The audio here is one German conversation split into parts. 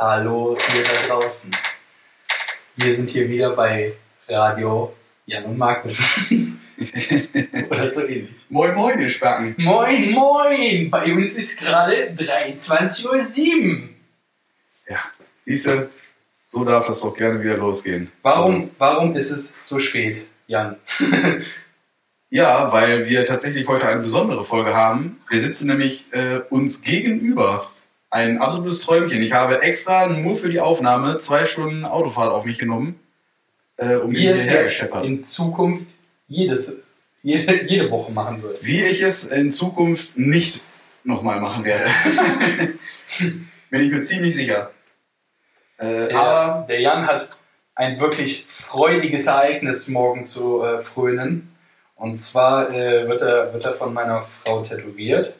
Hallo ihr da draußen. Wir sind hier wieder bei Radio Jan und Markus. Oder so ähnlich. Moin Moin, ihr Spacken. Moin, moin! Bei uns ist gerade 23.07 Uhr. Ja, siehste, so darf das doch gerne wieder losgehen. Warum, warum ist es so spät, Jan? Ja, weil wir tatsächlich heute eine besondere Folge haben. Wir sitzen nämlich äh, uns gegenüber. Ein absolutes Träumchen. Ich habe extra nur für die Aufnahme zwei Stunden Autofahrt auf mich genommen, äh, um Wie es hierher jetzt in Zukunft jedes, jede, jede Woche machen würde. Wie ich es in Zukunft nicht nochmal machen werde. Bin ich mir ziemlich sicher. Äh, Der, aber der Jan hat ein wirklich freudiges Ereignis morgen zu äh, frönen. Und zwar äh, wird, er, wird er von meiner Frau tätowiert.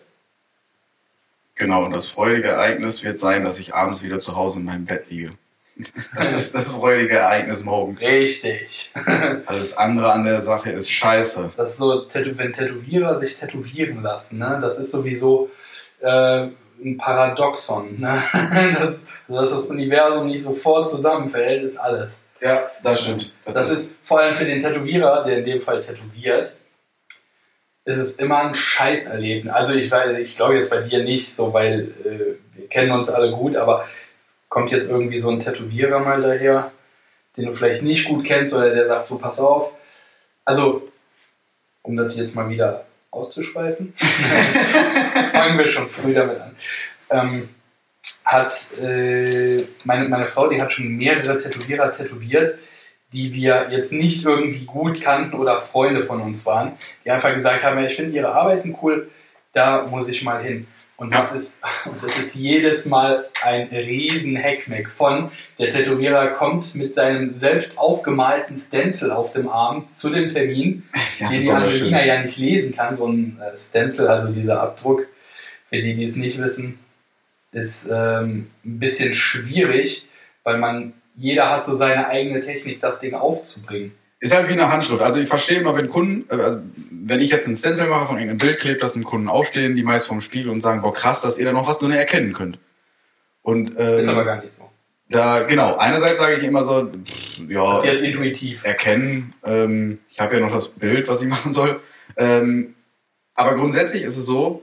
Genau, und das freudige Ereignis wird sein, dass ich abends wieder zu Hause in meinem Bett liege. Das ist das freudige Ereignis morgen. Richtig. Alles andere an der Sache ist scheiße. Das ist so, wenn Tätowierer sich tätowieren lassen, ne? das ist sowieso äh, ein Paradoxon. Ne? Das, dass das Universum nicht sofort zusammenfällt, ist alles. Ja, das stimmt. Das ist vor allem für den Tätowierer, der in dem Fall tätowiert, ist es immer ein Scheißerleben. Also ich, ich glaube jetzt bei dir nicht so, weil äh, wir kennen uns alle gut, aber kommt jetzt irgendwie so ein Tätowierer mal daher, den du vielleicht nicht gut kennst oder der sagt so, pass auf. Also, um das jetzt mal wieder auszuschweifen, fangen wir schon früh damit an. Ähm, hat äh, meine, meine Frau, die hat schon mehrere Tätowierer tätowiert, die wir jetzt nicht irgendwie gut kannten oder Freunde von uns waren, die einfach gesagt haben, ja, ich finde ihre Arbeiten cool, da muss ich mal hin. Und das, ist, und das ist jedes Mal ein riesen Heckmeck von, der Tätowierer kommt mit seinem selbst aufgemalten Stencil auf dem Arm zu dem Termin, Ja, den die Angelina ja nicht lesen kann, so ein äh, Stencil, also dieser Abdruck, für die, die es nicht wissen, ist ähm, ein bisschen schwierig, weil man, jeder hat so seine eigene Technik, das Ding aufzubringen. Ist halt wie eine Handschrift. Also ich verstehe immer, wenn Kunden, äh, also wenn ich jetzt einen Stencil mache von irgendeinem Bild, klebt das dem Kunden aufstehen, die meist vom Spiegel und sagen, boah krass, dass ihr da noch was drin erkennen könnt. Und ähm, Ist aber gar nicht so. da, genau, einerseits sage ich immer so, ja, Passiert intuitiv. erkennen, ähm, ich habe ja noch das Bild, was ich machen soll. Ähm, aber grundsätzlich ist es so,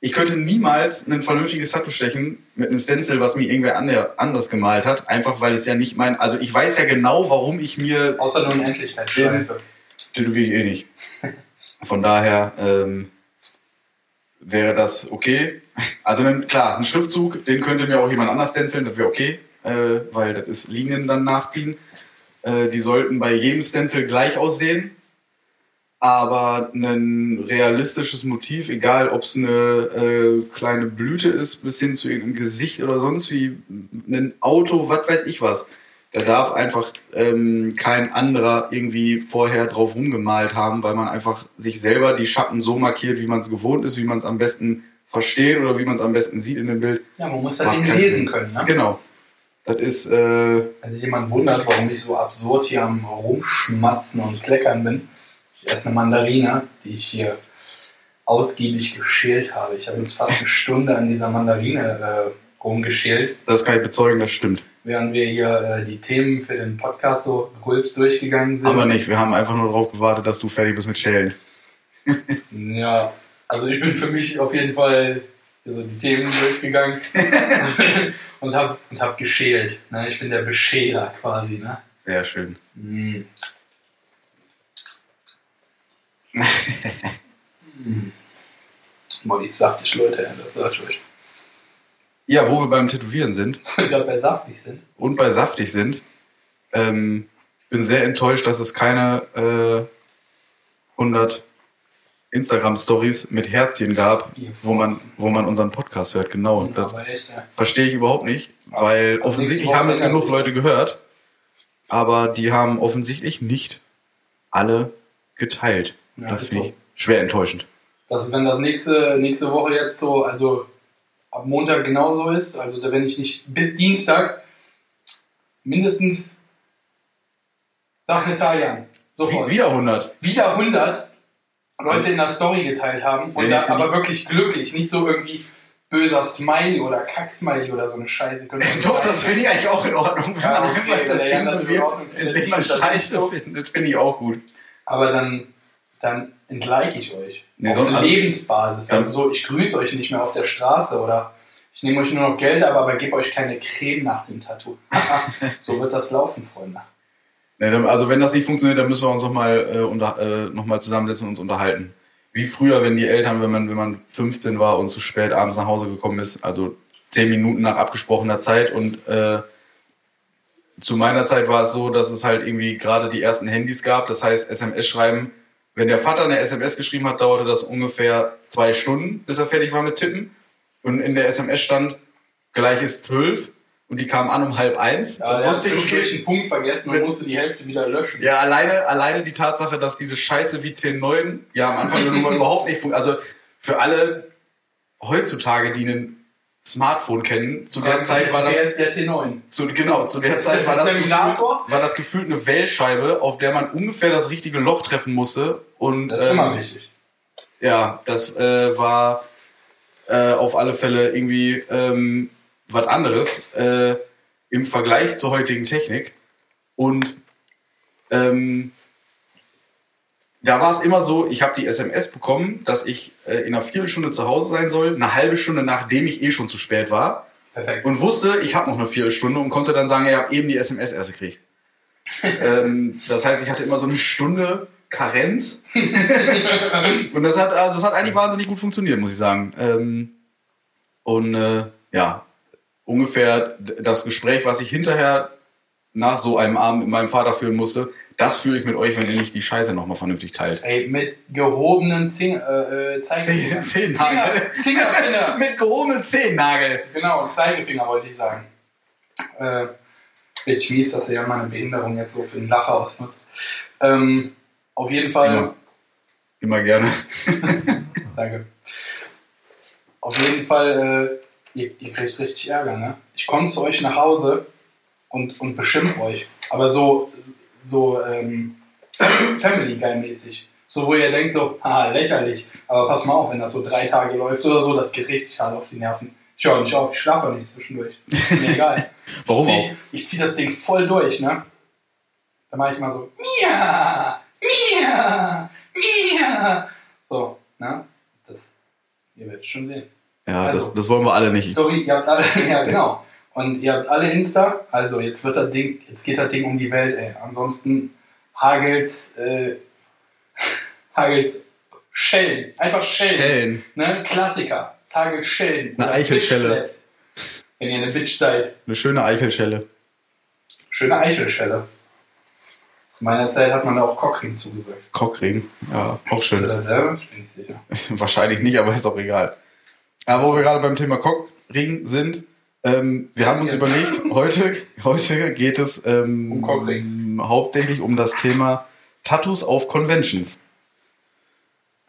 ich könnte niemals ein vernünftiges Tattoo stechen mit einem Stencil, was mir irgendwer ander, anders gemalt hat, einfach weil es ja nicht mein, also ich weiß ja genau, warum ich mir Außer nur in Endlichkeitsschleife. tätowiere ich eh nicht. Von daher ähm, wäre das okay. Also dann, klar, ein Schriftzug, den könnte mir auch jemand anders stenciln, das wäre okay, äh, weil das ist Linien dann nachziehen. Äh, die sollten bei jedem Stencil gleich aussehen. Aber ein realistisches Motiv, egal ob es eine äh, kleine Blüte ist, bis hin zu irgendeinem Gesicht oder sonst wie ein Auto, was weiß ich was, da darf einfach ähm, kein anderer irgendwie vorher drauf rumgemalt haben, weil man einfach sich selber die Schatten so markiert, wie man es gewohnt ist, wie man es am besten versteht oder wie man es am besten sieht in dem Bild. Ja, man muss das keinen lesen können. Ne? Genau. Das ist, äh, Wenn sich jemand wundert, warum ich so absurd hier am Rumschmatzen und Kleckern bin, ich esse eine Mandarine, die ich hier ausgiebig geschält habe. Ich habe jetzt fast eine Stunde an dieser Mandarine äh, rumgeschält, das kann ich bezeugen, das stimmt. während wir hier äh, die Themen für den Podcast so rülps durchgegangen sind. Aber nicht, wir haben einfach nur darauf gewartet, dass du fertig bist mit Schälen. Ja, also ich bin für mich auf jeden Fall so die Themen durchgegangen und habe und hab geschält. Ne? Ich bin der Beschäler quasi. Ne? Sehr schön. Die ist saftig, Leute, das sag ich euch. Ja, wo wir beim Tätowieren sind gerade bei saftig sind. und bei saftig sind, ähm, bin sehr enttäuscht, dass es keine äh, 100 Instagram-Stories mit Herzchen gab, wo man, wo man unseren Podcast hört. Genau. Und das verstehe ich überhaupt nicht, weil offensichtlich haben es genug Leute gehört, aber die haben offensichtlich nicht alle geteilt. Ja, das ist finde so. ich schwer enttäuschend. dass wenn das nächste, nächste Woche jetzt so, also ab Montag genauso ist, also da wenn ich nicht bis Dienstag mindestens, sag eine Zahl Jan, sofort, Wie, wieder 100. wieder 100 Leute in der Story geteilt haben und das aber wirklich glücklich, nicht so irgendwie böser Smiley oder Kack-Smiley oder so eine Scheiße. Doch, das finde ich eigentlich auch in Ordnung. Wenn Ja, man okay, einfach das Ding bewirbt, indem man ich Scheiße findet, finde ich auch gut. Aber dann, dann entlike ich euch. Nee, auf sonst- also- Lebensbasis. Also so, ich grüße euch nicht mehr auf der Straße oder ich nehme euch nur noch Geld ab, aber gebe euch keine Creme nach dem Tattoo. so wird das laufen, Freunde. Nee, also wenn das nicht funktioniert, dann müssen wir uns nochmal äh, unter- äh, noch mal zusammensetzen und uns unterhalten. Wie früher, wenn die Eltern, wenn man, wenn man 15 war und zu spät abends nach Hause gekommen ist, also 10 Minuten nach abgesprochener Zeit und äh, zu meiner Zeit war es so, dass es halt irgendwie gerade die ersten Handys gab, das heißt SMS schreiben. Wenn der Vater eine SMS geschrieben hat, dauerte das ungefähr zwei Stunden, bis er fertig war mit Tippen. Und in der SMS stand, gleich ist zwölf und die kam an um halb eins. Ja, Dann wusste ich, okay, einen Punkt vergessen und musste die Hälfte wieder löschen. ja, alleine, alleine die Tatsache, dass diese Scheiße wie T9 ja am Anfang überhaupt nicht funktioniert. Also für alle heutzutage, die ein Smartphone kennen, zu der Zeit war das, der T9? zu, genau, zu der Zeit war das, gefühlt, war das gefühlt eine Wählscheibe, auf der man ungefähr das richtige Loch treffen musste. Und, Das ist ähm, immer wichtig. ja, das äh, war äh, auf alle Fälle irgendwie ähm, was anderes äh, im Vergleich zur heutigen Technik. Und ähm, da war es immer so, ich habe die SMS bekommen, dass ich äh, in einer Viertelstunde zu Hause sein soll, eine halbe Stunde nachdem ich eh schon zu spät war Perfekt. und wusste, ich habe noch eine Viertelstunde und konnte dann sagen, ja, ich habe eben die SMS erst gekriegt. ähm, das heißt, ich hatte immer so eine Stunde Karenz. und das hat, also das hat eigentlich wahnsinnig gut funktioniert, muss ich sagen. Ähm, und äh, ja, ungefähr das Gespräch, was ich hinterher nach so einem Abend mit meinem Vater führen musste, das führe ich mit euch, wenn ihr nicht die Scheiße nochmal vernünftig teilt. Ey, mit gehobenen Zing, äh, äh, Zeigefingern. Zehn- Finger, Zehennagel. Fingerfinger. mit gehobenen Zehennagel. Genau, Zeigefinger wollte ich sagen. Äh, richtig mies, dass ihr ja meine Behinderung jetzt so für den Lacher ausnutzt. Ähm, auf jeden Fall. Immer, immer gerne. Danke. Auf jeden Fall, äh, ihr, ihr kriegt richtig Ärger, ne? Ich komme zu euch nach Hause und, und beschimpf euch. Aber so, so ähm, Family Guy-mäßig. So, wo ihr denkt, so, haha, lächerlich. Aber pass mal auf, wenn das so drei Tage läuft oder so, das geht richtig hart auf die Nerven. Ich höre nicht auf, ich schlafe auch nicht zwischendurch. Ist mir egal. Warum ich auch? zieh, Ich ziehe das Ding voll durch, ne? Da mache ich immer so, Mia, Mia, Mia. So, ne? Das, ihr werdet schon sehen. Ja, Also. das, das wollen wir alle nicht. Story, ihr habt alle, ja genau. Und ihr habt alle Insta, also jetzt wird das Ding, jetzt geht das Ding um die Welt, ey. Ansonsten hagelt's, äh, hagelt's Schellen. Einfach Schellen. Schellen. Ne? Klassiker. Es hagelt Schellen. Eine Oder Eichelschelle. Wenn ihr eine Bitch seid. Eine schöne Eichelschelle. Schöne Eichelschelle. Zu meiner Zeit hat man da auch Cockring zugesagt. Cockring. Ja, auch Ist schön. das selber? Ich bin nicht sicher. Wahrscheinlich nicht, aber ist auch egal. Aber wo wir gerade beim Thema Cockring sind, ähm, wir haben uns Ja. überlegt, heute, heute geht es ähm, Um hauptsächlich um das Thema Tattoos auf Conventions.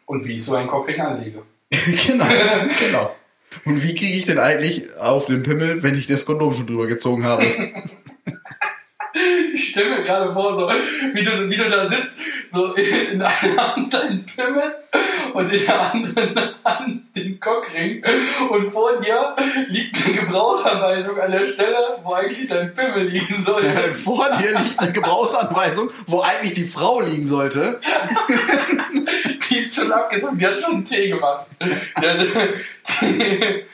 Und wie ich so einen Cockring anlege. genau, genau. Und wie kriege ich denn eigentlich auf den Pimmel, wenn ich das Kondom schon drüber gezogen habe? Ich stelle mir gerade vor, so, wie, du, wie du da sitzt, so in einer Hand dein Pimmel und in der anderen Hand den Cockring und vor dir liegt eine Gebrauchsanweisung an der Stelle, wo eigentlich dein Pimmel liegen sollte. Vor dir liegt eine Gebrauchsanweisung, wo eigentlich die Frau liegen sollte. Die ist schon abgezogen, die hat schon einen Tee gemacht. Die, hat-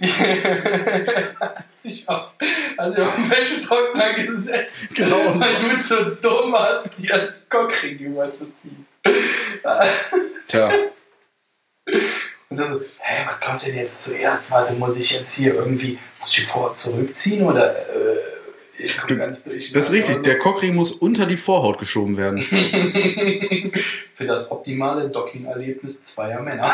die, hat sich auf, hat sich auf den Wäschetrockner gesetzt, Genau. weil du so dumm warst, dir einen Cockring überzuziehen. Tja, Und dann so, hä, was kommt denn jetzt zuerst? Warte, muss ich jetzt hier irgendwie, muss ich vor zurückziehen oder äh, ich komme ganz durch. das ist richtig. Der Cockring muss unter die Vorhaut geschoben werden. Für das optimale Docking-Erlebnis zweier Männer.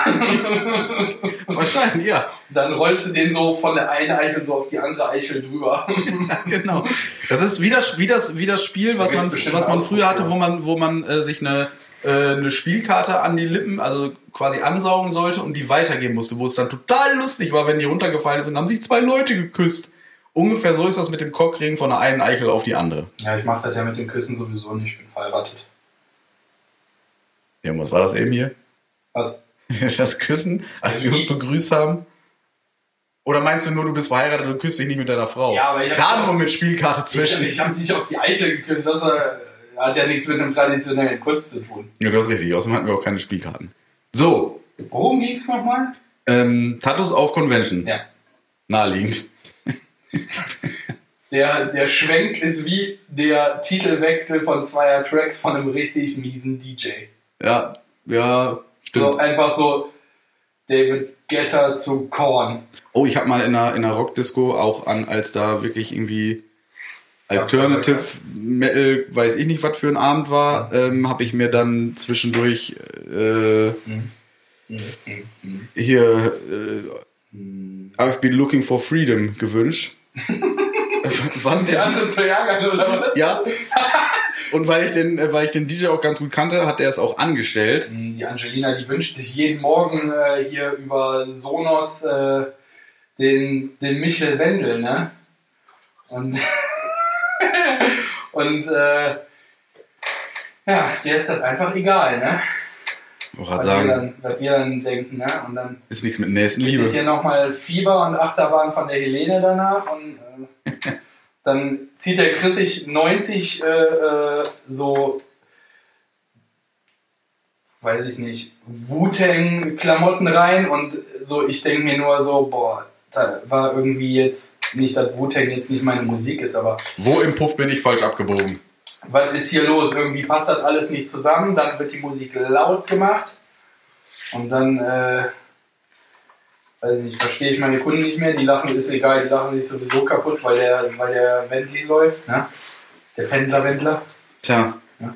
Wahrscheinlich, ja. Dann rollst du den so von der einen Eichel so auf die andere Eichel drüber. genau. Das ist wie das, wie das, wie das Spiel, was man, was man früher hatte, wo man, wo man äh, sich eine, eine Spielkarte an die Lippen, also quasi ansaugen sollte und die weitergeben musste, wo es dann total lustig war, wenn die runtergefallen ist und haben sich zwei Leute geküsst. Ungefähr so ist das mit dem Cockring von der einen Eichel auf die andere. Ja, ich mach das ja mit den Küssen sowieso nicht, ich bin verheiratet. Ja, und was war das eben hier? Was? Das Küssen, als wir uns begrüßt haben. Oder meinst du nur, du bist verheiratet und küsst dich nicht mit deiner Frau? Ja, aber ich Da nur mit Spielkarte Ich, zwischen. ich habe dich auf die Eiche geküsst. Das äh, hat ja nichts mit einem traditionellen Kuss zu tun. Ja, du hast richtig. Außerdem hatten wir auch keine Spielkarten. So, Worum ging es nochmal? ähm, Tattoos auf Convention. Ja. Naheliegend. Der, der Schwenk ist wie der Titelwechsel von zweier Tracks von einem richtig miesen DJ. Ja, ja, So, stimmt. einfach so David Guetta zu Korn. Oh, ich habe mal in einer, in einer Rockdisco auch an, als da wirklich irgendwie Alternative Metal, weiß ich nicht, was für ein Abend war, ähm, habe ich mir dann zwischendurch äh, hier äh, I've been looking for freedom gewünscht. Was Die der andere zu ärgern, oder was? Ja. Und weil ich den, äh, weil ich den DJ auch ganz gut kannte, hat er es auch angestellt. Die Angelina, die wünscht sich jeden Morgen äh, hier über Sonos äh, den, den Michel Wendel, ne? Und, und äh, ja, der ist das einfach egal, ne? Ich Was wir, sagen, dann, was wir dann denken, ne? Und dann ist nichts mit ist Nächstenliebe. hier nochmal Fieber und Achterbahn von der Helene danach und äh, dann zieht der Chris sich 90 äh, äh, so, weiß ich nicht, Wu-Tang-Klamotten rein und so, ich denke mir nur so, boah, da war irgendwie jetzt nicht, dass Wu-Tang jetzt nicht meine Musik ist, aber Wo im Puff bin ich falsch abgebogen? was ist hier los? Irgendwie passt das alles nicht zusammen, dann wird die Musik laut gemacht und dann, äh, weiß ich nicht, verstehe ich meine Kunden nicht mehr, die lachen, ist egal, die lachen sich sowieso kaputt, weil der, weil der Wendli läuft, ne? Der Pendler-Wendler. Tja. Ja.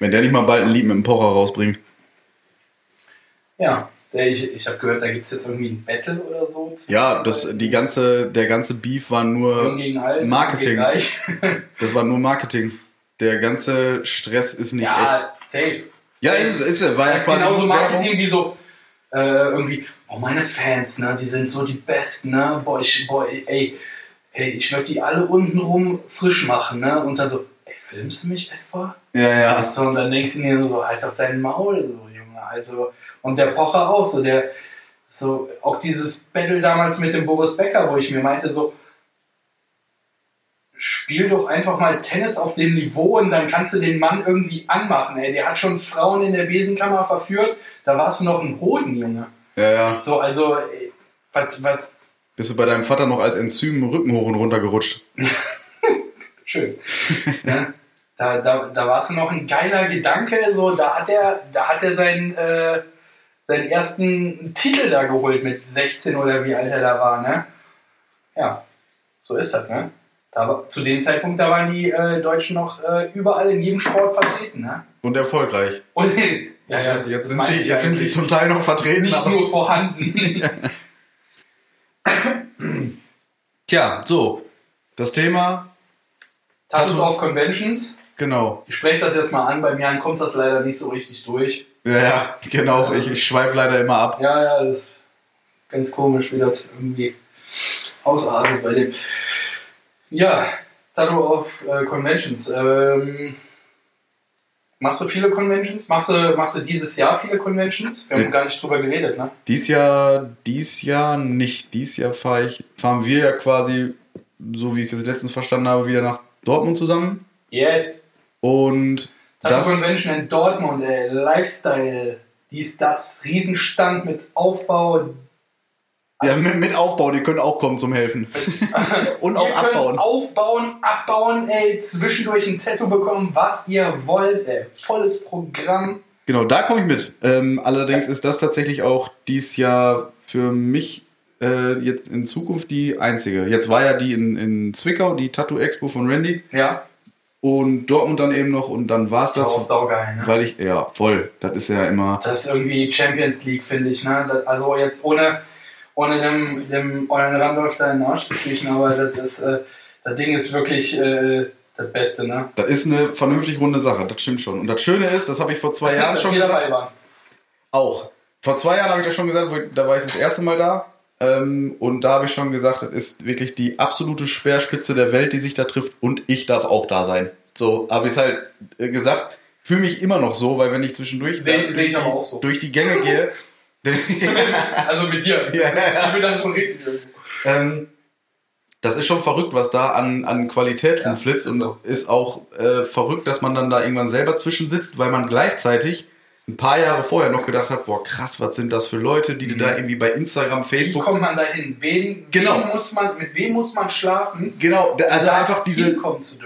Wenn der nicht mal bald ein Lied mit dem Pocher rausbringt. Ja, ich, ich habe gehört, da gibt es jetzt irgendwie ein Battle oder so. Ja, das, die ganze, der ganze Beef war nur, alt, Marketing. Das war nur Marketing. Der ganze Stress ist nicht echt. ja, safe. Ja, Safe. ist, es, ist, war ja Das ist quasi genauso Marketing Werbung. wie so äh, irgendwie, oh meine Fans, ne, die sind so die Besten, ne, boah, ich, boah, ey, ey, ich werde die alle untenrum frisch machen, ne, und dann so, ey, filmst du mich etwa? Ja, ja. So, und dann denkst du dir so, halt auf dein Maul, so, Junge, also, und der Pocher auch, so, der, so, auch dieses Battle damals mit dem Boris Becker, wo ich mir meinte, so, spiel doch einfach mal Tennis auf dem Niveau und dann kannst du den Mann irgendwie anmachen. Ey, der hat schon Frauen in der Besenkammer verführt, da warst du noch ein Hoden, Junge. Ja, ja. So, also, was, was, Bist du bei deinem Vater noch als Enzym Rücken hoch und runter gerutscht? schön. ne? Da, da, da war es noch ein geiler Gedanke, so, da hat er, da hat er seinen, äh, seinen ersten Titel da geholt mit 16 oder wie alt er da war, ne? Ja, so ist das, ne? Da, war- zu dem Zeitpunkt, da waren die äh, Deutschen noch äh, überall in jedem Sport vertreten, ne? Und erfolgreich. Und, ja, ja, jetzt sind, sie, jetzt sind sie zum Teil noch vertreten. nicht aber- nur vorhanden. Tja, so. Das Thema, Tattoos Tattoos. auf Conventions. Genau. Ich spreche das jetzt mal an, bei mir kommt das leider nicht so richtig durch. Ja, genau. Ich, ich schweife leider immer ab. Ja, ja, das ist ganz komisch, wie das irgendwie ausartet bei dem. Ja, Tattoo auf äh, Conventions. Ähm, machst du viele Conventions? Machst du, machst du dieses Jahr viele Conventions? Wir haben Nee. gar nicht drüber geredet, ne? Dies Jahr, dies Jahr nicht. Dies Jahr fahre ich, fahren wir ja quasi, so wie ich es jetzt letztens verstanden habe, wieder nach Dortmund zusammen. Yes. Und Tattoo das, Convention in Dortmund, ey, Lifestyle. Dies, das, Riesenstand mit Aufbau. ja, mit, mit Aufbau, die können auch kommen zum Helfen. Und auch ihr könnt abbauen. aufbauen, abbauen, ey, zwischendurch ein Tattoo bekommen, was ihr wollt, ey. Volles Programm. Genau, da komme ich mit. Ähm, allerdings ist das tatsächlich auch dies Jahr für mich äh, jetzt in Zukunft die einzige. Jetzt war ja die in, in Zwickau, die Tattoo Expo von Randy. Ja. Und Dortmund dann eben noch und dann war es Das das. saugeil, ne? Weil ich, ja, voll. Das ist ja immer. Das ist irgendwie Champions League, finde ich, ne? Das, also jetzt ohne, ohne dem, dem euren Randolph da in den Arsch zu kriechen, aber das, ist, äh, das Ding ist wirklich äh, das Beste, ne? Das ist eine vernünftig runde Sache, das stimmt schon. Und das Schöne ist, das habe ich vor zwei Jahren Dass schon gesagt. Auch. Vor zwei Jahren habe ich das schon gesagt, da war ich das erste Mal da. Ähm, und da habe ich schon gesagt, das ist wirklich die absolute Speerspitze der Welt, die sich da trifft. Und ich darf auch da sein. So habe ich es halt äh, gesagt. Fühle mich immer noch so, weil wenn ich zwischendurch Seh- seh ich die, so. durch die Gänge gehe, also mit dir. Ja. Ich bin dann schon richtig irgendwo. Ähm, das ist schon verrückt, was da an, an Qualität Ja, rumflitzt ist und so. ist auch äh, verrückt, dass man dann da irgendwann selber zwischensitzt, weil man gleichzeitig ein paar Jahre vorher noch gedacht hat, boah krass, was sind das für Leute, die du da irgendwie bei Instagram, Wie Facebook... kommt man dahin? Wen, Genau. wen muss man, mit wem muss man schlafen? Genau, da- also da einfach diese,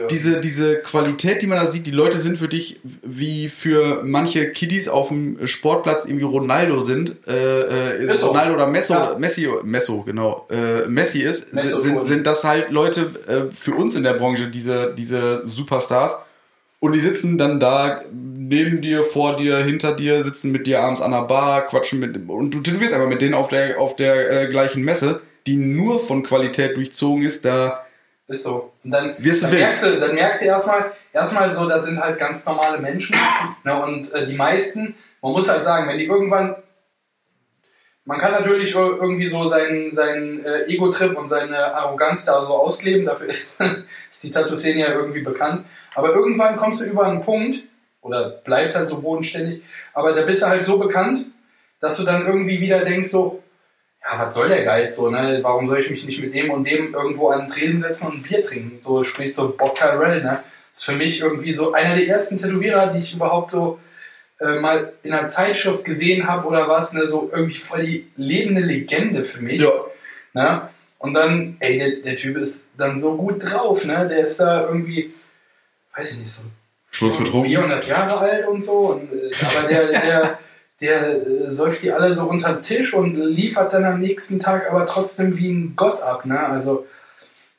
diese, diese Qualität, die man da sieht, die Leute sind für dich wie für manche Kiddies auf dem Sportplatz irgendwie Ronaldo sind. Äh, äh, Ist so. Ronaldo oder Messo, Ja. Messi, Messo, genau. Äh, Messi ist, Messo sind, sind das halt Leute äh, für uns in der Branche, diese, diese Superstars. Und die sitzen dann da neben dir, vor dir, hinter dir, sitzen mit dir abends an der Bar, quatschen mit und du tätowierst einfach mit denen auf der auf der äh, gleichen Messe, die nur von Qualität durchzogen ist. Da Ist so. Und dann, Wirst du dann, wild. merkst du, dann merkst du erstmal, erstmal so, das sind halt ganz normale Menschen. Ne, und äh, die meisten, man muss halt sagen, wenn die irgendwann, man kann natürlich ir- irgendwie so seinen, seinen äh, Ego-Trip und seine Arroganz da so ausleben, dafür ist, ist die Tattoo-Szene ja irgendwie bekannt. Aber irgendwann kommst du über einen Punkt, oder bleibst halt so bodenständig, aber da bist du halt so bekannt, dass du dann irgendwie wieder denkst so, ja, was soll der Geiz so, ne? Warum soll ich mich nicht mit dem und dem irgendwo an den Tresen setzen und ein Bier trinken? So, sprich so Bob Tyrell, ne? Das ist für mich irgendwie so einer der ersten Tätowierer, die ich überhaupt so äh, mal in einer Zeitschrift gesehen habe oder was, ne? So irgendwie voll die lebende Legende für mich. Ne? Und dann, ey, der, der Typ ist dann so gut drauf, ne? Der ist da irgendwie, weiß ich nicht, so Schluss betrunken. 400 Jahre alt und so. Und, äh, aber der, der, der äh, säuft die alle so unter den Tisch und liefert dann am nächsten Tag aber trotzdem wie ein Gott ab. Ne? Also,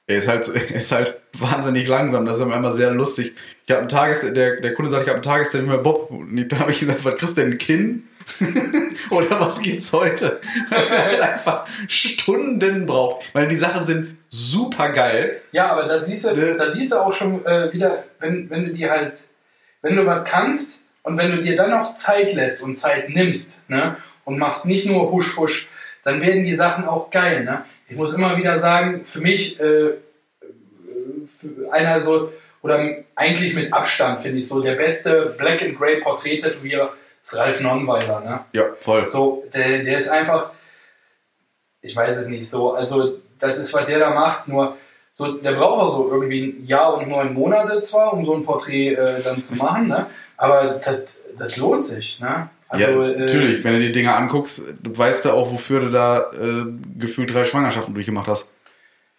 Er ist halt, er ist halt wahnsinnig langsam. Das ist immer sehr lustig. Ich habe einen Tages, der, der Kunde sagt, ich habe einen Tagestermin bei Bob. Und da habe ich gesagt, was kriegst du denn, ein Kinn? Oder was gibt's heute? Er halt einfach Stunden braucht. Weil die Sachen sind super geil. ja, aber da siehst du, Ne? da siehst du auch schon äh, wieder, wenn, wenn du dir halt, wenn du was kannst und wenn du dir dann noch Zeit lässt und Zeit nimmst ne? und machst nicht nur husch husch, dann werden die Sachen auch geil. Ne? Ich muss immer wieder sagen, für mich äh, für einer so, oder eigentlich mit Abstand finde ich so, der beste Black and Grey Porträt-Tätowierer ist Ralf Nonnweiler. Ne? Ja, voll. So, der, der ist einfach, ich weiß es nicht so, also das ist, was der da macht, nur so, der braucht auch so irgendwie ein Jahr und neun Monate zwar, um so ein Porträt äh, dann zu machen, ne? aber das, lohnt sich. Ne? Also, ja, äh, natürlich. Wenn du die Dinger anguckst, du weißt ja auch, wofür du da äh, gefühlt drei Schwangerschaften durchgemacht hast.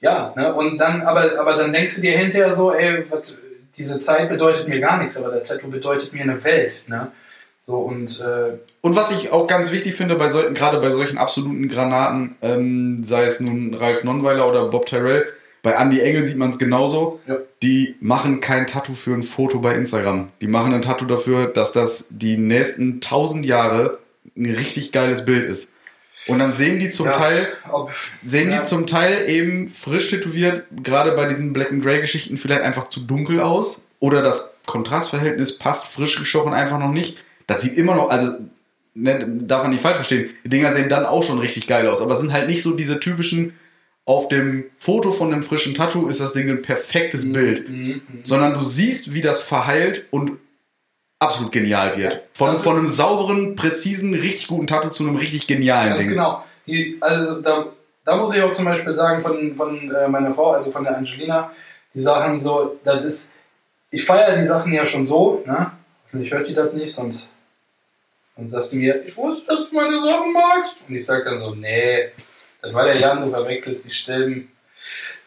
Ja, ne? und dann, aber, aber dann denkst du dir hinterher so, ey, was, diese Zeit bedeutet mir gar nichts, aber der Tattoo bedeutet mir eine Welt. Ne? So, und äh, Und was ich auch ganz wichtig finde, bei solchen, gerade bei solchen absoluten Granaten, ähm, sei es nun Ralf Nonnweiler oder Bob Tyrell, bei Andy Engel sieht man es genauso. Ja. Die machen kein Tattoo für ein Foto bei Instagram. Die machen ein Tattoo dafür, dass das die nächsten tausend Jahre ein richtig geiles Bild ist. Und dann sehen die zum ja, Teil, ob, sehen ja, die zum Teil eben frisch tätowiert, gerade bei diesen Black and Grey Geschichten vielleicht einfach zu dunkel aus. Oder das Kontrastverhältnis passt frisch gestochen einfach noch nicht. Das sieht immer noch, also ne, darf man nicht falsch verstehen, die Dinger sehen dann auch schon richtig geil aus. Aber es sind halt nicht so diese typischen, auf dem Foto von einem frischen Tattoo ist das Ding ein perfektes Bild. Mhm, Sondern du siehst, wie das verheilt und absolut genial wird. Ja, Von, von einem sauberen, präzisen, richtig guten Tattoo zu einem richtig genialen Ding. genau. Die, also da, da muss ich auch zum Beispiel sagen von, von äh, meiner Frau, also von der Angelina, die Sachen so, das ist, ich feiere die Sachen ja schon so, ne? Hoffentlich hört die das nicht, sonst und sagte mir, ich wusste, dass du meine Sachen magst. Und ich sag dann so, nee, das war der Jan, du verwechselst die Stimmen.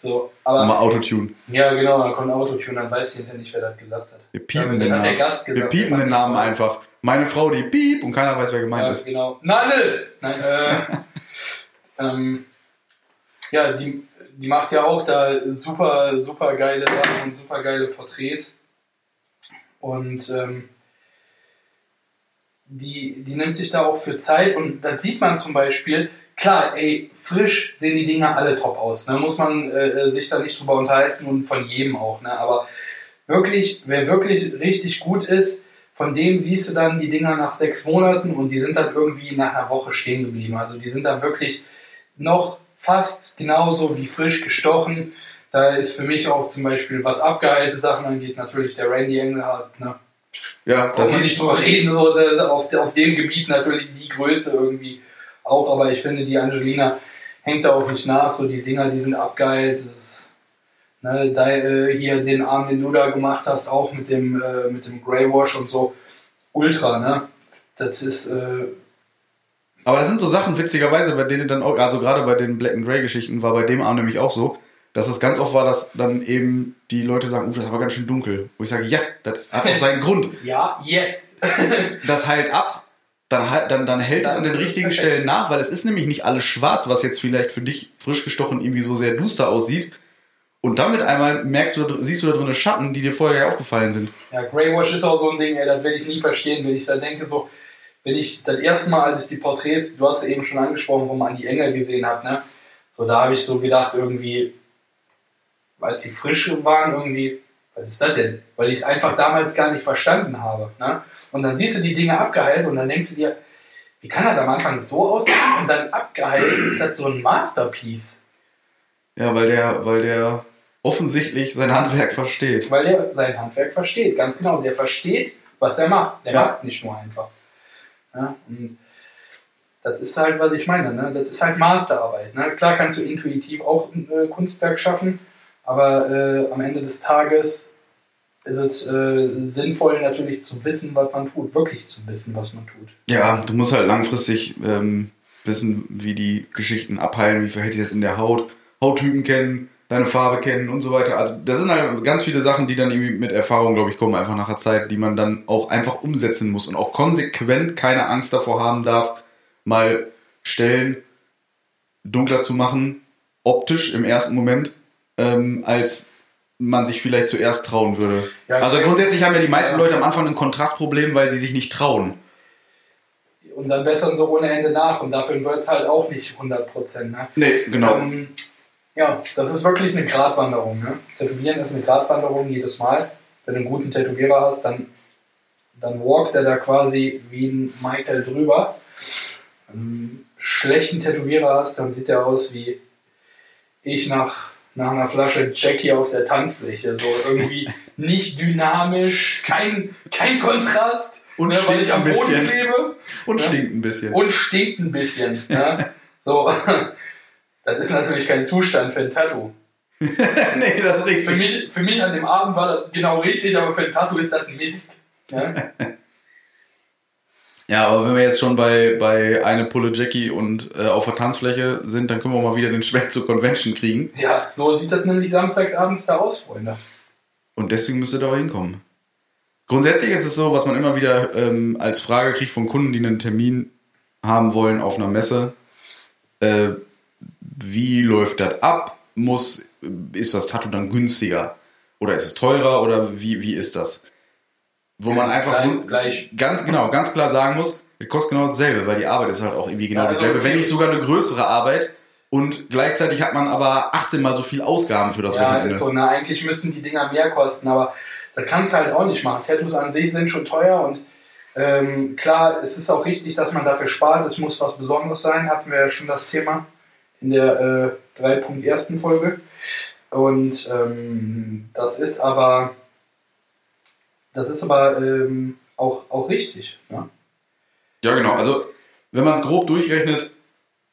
So, aber Mal Autotune. ja genau, dann kommt Autotune, dann weiß ich hinterher nicht, wer das gesagt hat. Wir piepen den Namen. Gast Wir gesagt, piepen den Namen einfach. Meine Frau, die piep und keiner weiß, wer gemeint Ja, ist. genau. Nadel! Nein, äh, ähm, ja, die, die macht ja auch da super, super geile Sachen und super geile Porträts. Und ähm, die, die nimmt sich da auch für Zeit und da sieht man zum Beispiel, klar, ey, frisch sehen die Dinger alle top aus. Ne? Muss man äh, sich da nicht drüber unterhalten und von jedem auch. Ne? Aber wirklich, wer wirklich richtig gut ist, von dem siehst du dann die Dinger nach sechs Monaten und die sind dann irgendwie nach einer Woche stehen geblieben. Also die sind dann wirklich noch fast genauso wie frisch gestochen. Da ist für mich auch zum Beispiel, was abgeheilte Sachen angeht, natürlich der Randy Engelhardt. Ne? Ja, Da das muss ist nicht drüber reden, so, auf, auf dem Gebiet natürlich die Größe irgendwie. auch, aber ich finde, die Angelina hängt da auch nicht nach. So die Dinger, die sind abgeilt. Das, ne, da, äh, hier den Arm, den du da gemacht hast, auch mit dem, äh, mit dem Grey Wash und so. Ultra, ne? Das ist. Äh, aber das sind so Sachen, witzigerweise, bei denen dann auch, also gerade bei den Black and Grey Geschichten war bei dem Arm nämlich auch so, dass es ganz oft war, dass dann eben die Leute sagen, uh, das ist aber ganz schön dunkel. Wo ich sage, ja, das hat auch seinen Grund. Ja, jetzt. das heilt ab, dann, dann, dann hält dann es an den richtigen Stellen nach, weil es ist nämlich nicht alles schwarz, was jetzt vielleicht für dich frisch gestochen irgendwie so sehr duster aussieht. Und damit einmal merkst du, siehst du da drin Schatten, die dir vorher ja aufgefallen sind. Ja, Greywash ist auch so ein Ding, ey, das will ich nie verstehen, wenn ich da denke, so, wenn ich das erste Mal, als ich die Porträts, du hast eben schon angesprochen, wo man an die Engel gesehen hat, ne? So, da habe ich so gedacht, irgendwie, weil sie frisch waren, irgendwie, was ist das denn? Weil ich es einfach damals gar nicht verstanden habe. Ne? Und dann siehst du die Dinge abgeheilt und dann denkst du dir, wie kann das am Anfang so aussehen und dann abgeheilt ist das so ein Masterpiece. Ja, weil der, weil der offensichtlich sein Handwerk versteht. Weil der sein Handwerk versteht, ganz genau. Der versteht, was er macht. Der ja. macht nicht nur einfach. Ja, und das ist halt, was ich meine. Ne? Das ist halt Masterarbeit. Ne? Klar kannst du intuitiv auch ein äh, Kunstwerk schaffen, aber äh, am Ende des Tages ist es äh, sinnvoll, natürlich zu wissen, was man tut, wirklich zu wissen, was man tut. Ja, du musst halt langfristig ähm, wissen, wie die Geschichten abheilen, wie verhält sich das in der Haut, Hauttypen kennen, deine Farbe kennen und so weiter. Also das sind halt ganz viele Sachen, die dann irgendwie mit Erfahrung, glaube ich, kommen, einfach nach der Zeit, die man dann auch einfach umsetzen muss und auch konsequent keine Angst davor haben darf, mal Stellen dunkler zu machen, optisch im ersten Moment ähm, als man sich vielleicht zuerst trauen würde. Ja, also grundsätzlich haben ja die meisten Leute am Anfang ein Kontrastproblem, weil sie sich nicht trauen. Und dann bessern sie ohne Ende nach und dafür wird es halt auch nicht 100%. Ne? Nee, genau. Ähm, ja, das ist wirklich eine Gratwanderung. Ne? Tätowieren ist eine Gratwanderung jedes Mal. Wenn du einen guten Tätowierer hast, dann, dann walkt er da quasi wie ein Michael drüber. Wenn du einen schlechten Tätowierer hast, dann sieht er aus wie ich nach nach einer Flasche Jackie auf der Tanzfläche. So irgendwie nicht dynamisch, kein, kein Kontrast. Und ne, weil ich am Boden bisschen. klebe. Und ne? stinkt ein bisschen. Und stinkt ein bisschen. ne? So, das ist natürlich kein Zustand für ein Tattoo. nee, das ist richtig. Für mich, für mich an dem Abend war das genau richtig, aber für ein Tattoo ist das ein Mist. Ne? Ja, aber wenn wir jetzt schon bei, bei eine Pulle Jackie und äh, auf der Tanzfläche sind, dann können wir mal wieder den Schwenk zur Convention kriegen. Ja, so sieht das nämlich samstagsabends da aus, Freunde. Und deswegen müsst ihr da hinkommen. Grundsätzlich ist es so, was man immer wieder ähm, als Frage kriegt von Kunden, die einen Termin haben wollen auf einer Messe. Äh, wie läuft das ab? Muss, ist das Tattoo dann günstiger? Oder ist es teurer? Oder wie, wie ist das? Wo man einfach gleich, ganz genau, ganz klar sagen muss, es kostet genau dasselbe, weil die Arbeit ist halt auch irgendwie genau ja, also dieselbe, wenn nicht sogar eine größere Arbeit. Und gleichzeitig hat man aber 18 mal so viel Ausgaben für das ja, Wochenende. Ist so, na, eigentlich müssten die Dinger mehr kosten, aber das kannst du halt auch nicht machen. Tattoos an sich sind schon teuer und ähm, klar, es ist auch richtig, dass man dafür spart. Es muss was Besonderes sein, hatten wir ja schon das Thema in der äh, 3.1. Folge. Und ähm, das ist aber das ist aber ähm, auch, auch richtig. Ja? ja, genau. Also, wenn man es grob durchrechnet,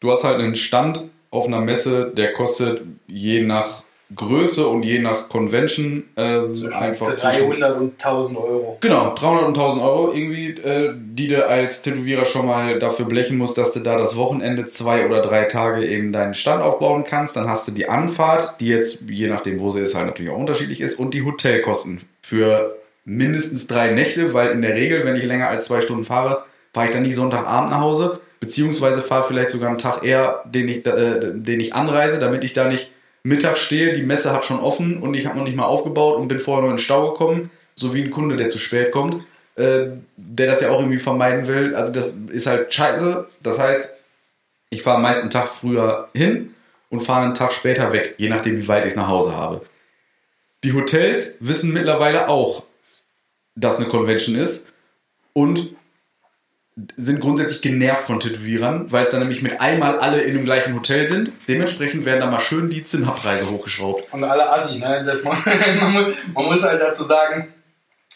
du hast halt einen Stand auf einer Messe, der kostet je nach Größe und je nach Convention äh, einfach 300 und 1000 Euro. Genau, 300 und 1000 Euro irgendwie, äh, die du als Tätowierer schon mal dafür blechen musst, dass du da das Wochenende zwei oder drei Tage eben deinen Stand aufbauen kannst. Dann hast du die Anfahrt, die jetzt, je nachdem wo sie ist, halt natürlich auch unterschiedlich ist, und die Hotelkosten für mindestens drei Nächte, weil in der Regel, wenn ich länger als zwei Stunden fahre, fahre ich dann nicht Sonntagabend nach Hause, beziehungsweise fahre vielleicht sogar einen Tag eher, den ich, äh, den ich anreise, damit ich da nicht Mittag stehe, die Messe hat schon offen und ich habe noch nicht mal aufgebaut und bin vorher noch in den Stau gekommen, so wie ein Kunde, der zu spät kommt, äh, der das ja auch irgendwie vermeiden will. Also das ist halt scheiße. Das heißt, ich fahre meist einen Tag früher hin und fahre einen Tag später weg, je nachdem, wie weit ich es nach Hause habe. Die Hotels wissen mittlerweile auch, das eine Convention ist und sind grundsätzlich genervt von Tätowierern, weil es dann nämlich mit einmal alle in dem gleichen Hotel sind. Dementsprechend werden da mal schön die Zimmerpreise hochgeschraubt. Und alle Assi, ne? Man, man muss halt dazu sagen,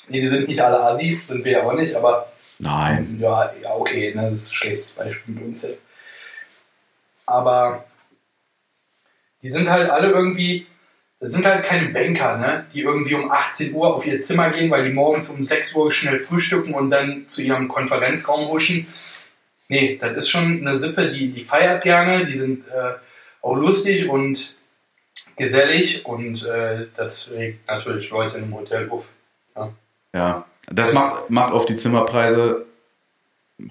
nee, die sind nicht alle Assi, sind wir ja auch nicht, aber. Nein. Ja, ja okay, ne? das ist ein schlechtes Beispiel mit uns jetzt. aber die sind halt alle irgendwie, das sind halt keine Banker, ne? die irgendwie um 18 Uhr auf ihr Zimmer gehen, weil die morgens um 6 Uhr schnell frühstücken und dann zu ihrem Konferenzraum huschen. Nee, das ist schon eine Sippe, die, die feiert gerne, die sind äh, auch lustig und gesellig und äh, das regt natürlich Leute im Hotel auf. Ja. Ja, das macht, macht oft die Zimmerpreise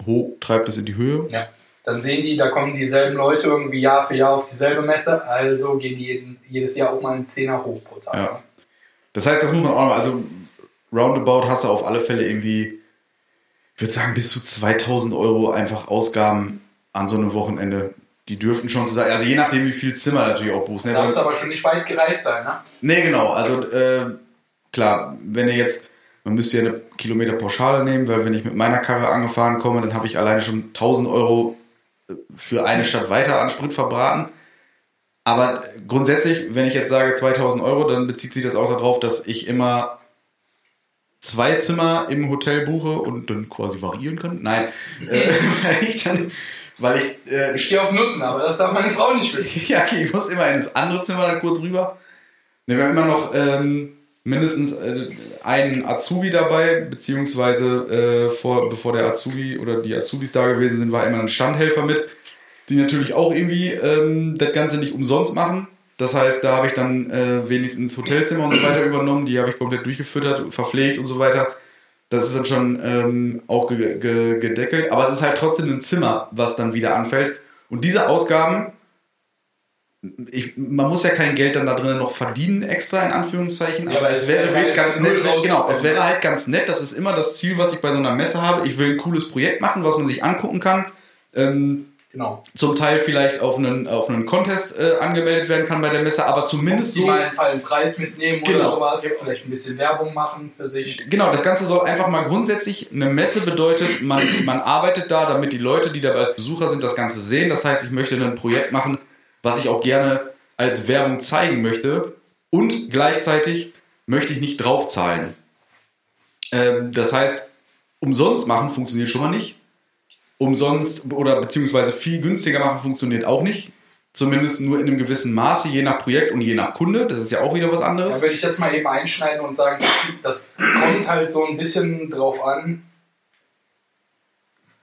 hoch, treibt es in die Höhe. Ja. Dann sehen die, da kommen dieselben Leute irgendwie Jahr für Jahr auf dieselbe Messe, also gehen die jeden, jedes Jahr auch mal einen Zehner hoch pro Tag. Ja. Das heißt, das muss man auch noch, also roundabout hast du auf alle Fälle irgendwie, ich würde sagen, bis zu 2000 Euro einfach Ausgaben an so einem Wochenende. Die dürften schon zu sein, also je nachdem, wie viel Zimmer natürlich auch buchst. Ne? Darfst aber schon nicht weit gereist sein, ne? Nee, genau. Also äh, klar, wenn ihr jetzt, man müsste ja eine Kilometerpauschale nehmen, weil wenn ich mit meiner Karre angefahren komme, dann habe ich alleine schon 1000 Euro für eine Stadt weiter an Sprit verbraten. Aber grundsätzlich, wenn ich jetzt sage 2000 Euro, dann bezieht sich das auch darauf, dass ich immer zwei Zimmer im Hotel buche und dann quasi variieren kann. Nein, äh, weil ich dann, weil ich äh, Ich stehe auf Nutten, aber das darf meine Frau nicht wissen. ja, okay, ich muss immer ins andere Zimmer dann kurz rüber. Ne, wir haben immer noch ähm, mindestens äh, einen Azubi dabei, beziehungsweise äh, vor, bevor der Azubi oder die Azubis da gewesen sind, war immer ein Standhelfer mit, die natürlich auch irgendwie ähm, das Ganze nicht umsonst machen. Das heißt, da habe ich dann äh, wenigstens Hotelzimmer und so weiter übernommen, die habe ich komplett durchgefüttert, verpflegt und so weiter. Das ist dann schon ähm, auch ge ge gedeckelt, aber es ist halt trotzdem ein Zimmer, was dann wieder anfällt. Und diese Ausgaben, ich, man muss ja kein Geld dann da drinnen noch verdienen extra in Anführungszeichen, Ja, aber es wäre wäre es ganz nett, genau, es wäre halt ganz nett, das ist immer das Ziel, was ich bei so einer Messe habe. Ich will ein cooles Projekt machen, was man sich angucken kann. Ähm, Genau. zum Teil vielleicht auf einen, auf einen Contest äh, angemeldet werden kann bei der Messe, aber zumindest so. mal einen Fall einen Preis mitnehmen oder Genau. sowas. Vielleicht ein bisschen Werbung machen für sich. Genau, das Ganze soll einfach mal grundsätzlich, eine Messe bedeutet, man, man arbeitet da, damit die Leute, die dabei als Besucher sind, das Ganze sehen. Das heißt, ich möchte ein Projekt machen, was ich auch gerne als Werbung zeigen möchte und gleichzeitig möchte ich nicht draufzahlen. Ähm, das heißt, umsonst machen funktioniert schon mal nicht. Umsonst oder beziehungsweise viel günstiger machen funktioniert auch nicht. Zumindest nur in einem gewissen Maße, je nach Projekt und je nach Kunde. Das ist ja auch wieder was anderes. Da würde ich jetzt mal eben einschneiden und sagen, das kommt halt so ein bisschen drauf an,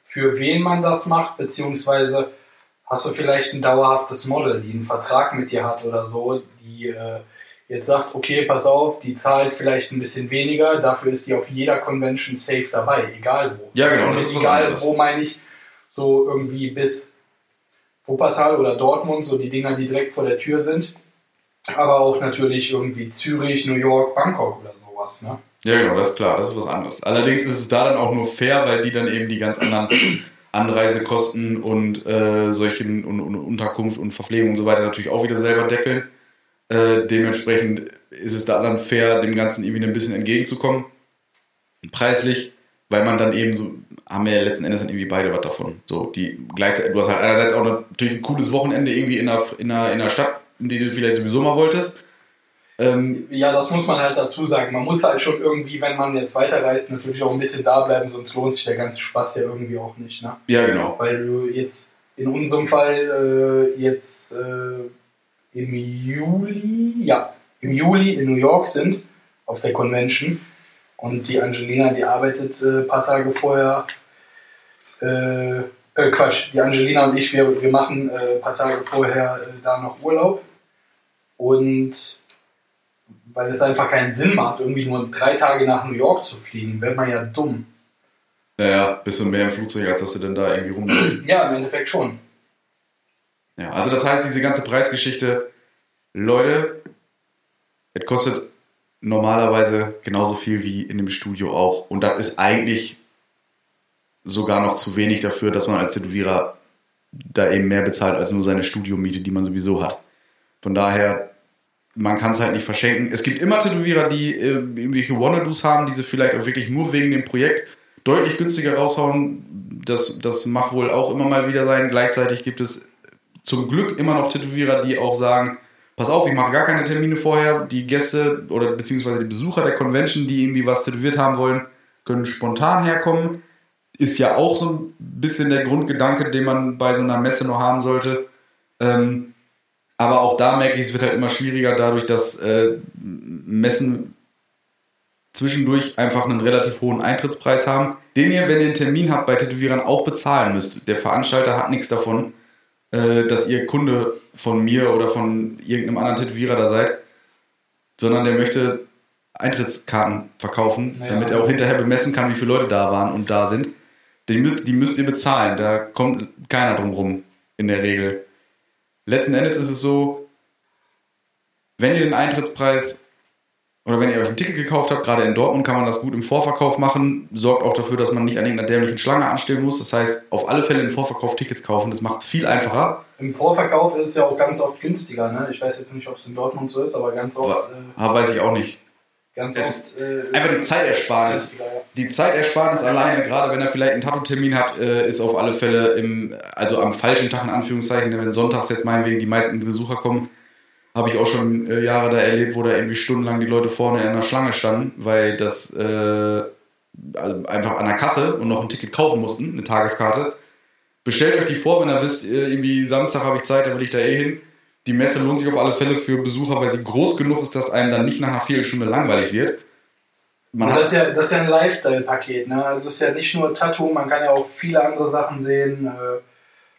für wen man das macht, beziehungsweise hast du vielleicht ein dauerhaftes Model, die einen Vertrag mit dir hat oder so, die äh, jetzt sagt, okay, pass auf, die zahlt vielleicht ein bisschen weniger, dafür ist die auf jeder Convention safe dabei, egal wo. Ja, genau, Und das ist egal anderes. wo meine ich, so irgendwie bis Wuppertal oder Dortmund, so die Dinger, die direkt vor der Tür sind. Aber auch natürlich irgendwie Zürich, New York, Bangkok oder sowas. Ne? Ja, genau, das ist klar, das ist was anderes. Allerdings ist es da dann auch nur fair, weil die dann eben die ganz anderen Anreisekosten und äh, solchen und, und Unterkunft und Verpflegung und so weiter natürlich auch wieder selber deckeln. Äh, dementsprechend ist es da dann fair, dem Ganzen irgendwie ein bisschen entgegenzukommen, preislich, weil man dann eben so, haben wir ja letzten Endes dann irgendwie beide was davon. So, die gleichzeitig, du hast halt einerseits auch natürlich ein cooles Wochenende irgendwie in einer, in einer, in einer Stadt, in die du vielleicht sowieso mal wolltest. Ähm, Ja, das muss man halt dazu sagen. Man muss halt schon irgendwie, wenn man jetzt weiterreist, natürlich auch ein bisschen da bleiben, sonst lohnt sich der ganze Spaß ja irgendwie auch nicht. Ne? ja, genau. Weil du jetzt in unserem Fall äh, jetzt äh, im Juli, ja, im Juli in New York sind, auf der Convention. Und die Angelina, die arbeitet äh, ein paar Tage vorher. Äh, äh, Quatsch, die Angelina und ich, wir, wir machen äh, ein paar Tage vorher äh, da noch Urlaub. Und weil es einfach keinen Sinn macht, irgendwie nur drei Tage nach New York zu fliegen, wäre man ja dumm. Naja, bist du mehr im Flugzeug, als dass du denn da irgendwie rumläufst. Ja, im Endeffekt schon. Ja, also das heißt, diese ganze Preisgeschichte, Leute, es kostet normalerweise genauso viel wie in dem Studio auch. Und das ist eigentlich sogar noch zu wenig dafür, dass man als Tätowierer da eben mehr bezahlt als nur seine Studiomiete, die man sowieso hat. Von daher, man kann es halt nicht verschenken. Es gibt immer Tätowierer, die äh, irgendwelche Wannadoos haben, die sie vielleicht auch wirklich nur wegen dem Projekt deutlich günstiger raushauen. Das, das mag wohl auch immer mal wieder sein. Gleichzeitig gibt es zum Glück immer noch Tätowierer, die auch sagen, pass auf, ich mache gar keine Termine vorher. Die Gäste oder beziehungsweise die Besucher der Convention, die irgendwie was tätowiert haben wollen, können spontan herkommen. Ist ja auch so ein bisschen der Grundgedanke, den man bei so einer Messe noch haben sollte. Ähm, aber auch da merke ich, es wird halt immer schwieriger dadurch, dass äh, Messen zwischendurch einfach einen relativ hohen Eintrittspreis haben, den ihr, wenn ihr einen Termin habt bei Tätowierern, auch bezahlen müsst. Der Veranstalter hat nichts davon, äh, dass ihr Kunde von mir oder von irgendeinem anderen Tätowierer da seid, sondern der möchte Eintrittskarten verkaufen, Naja. damit er auch hinterher bemessen kann, wie viele Leute da waren und da sind. Die müsst, die müsst ihr bezahlen, da kommt keiner drum rum in der Regel. Letzten Endes ist es so, wenn ihr den Eintrittspreis oder wenn ihr euch ein Ticket gekauft habt, gerade in Dortmund kann man das gut im Vorverkauf machen, sorgt auch dafür, dass man nicht an irgendeiner dämlichen Schlange anstehen muss. Das heißt, auf alle Fälle im Vorverkauf Tickets kaufen, das macht es viel einfacher. Im Vorverkauf ist es ja auch ganz oft günstiger. Ne? Ich weiß jetzt nicht, ob es in Dortmund so ist, aber ganz oft. Äh, weiß ich auch nicht. Ganz oft äh, Einfach die Zeitersparnis. ja. Die Zeitersparnis alleine, gerade wenn ihr vielleicht einen Tattoo-Termin habt, äh, ist auf alle Fälle im, also am falschen Tag in Anführungszeichen, wenn sonntags jetzt meinetwegen die meisten Besucher kommen, habe ich auch schon äh, Jahre da erlebt, wo da irgendwie stundenlang die Leute vorne in einer Schlange standen, weil das äh, also einfach an der Kasse und noch ein Ticket kaufen mussten, eine Tageskarte. Bestellt euch die vor, wenn ihr wisst, äh, irgendwie Samstag habe ich Zeit, dann will ich da eh hin. Die Messe lohnt sich auf alle Fälle für Besucher, weil sie groß genug ist, dass einem dann nicht nach einer Viertelstunde langweilig wird. Man das ist ja, das ist ja ein Lifestyle-Paket. Ne? Also es ist ja nicht nur Tattoo, man kann ja auch viele andere Sachen sehen. Äh,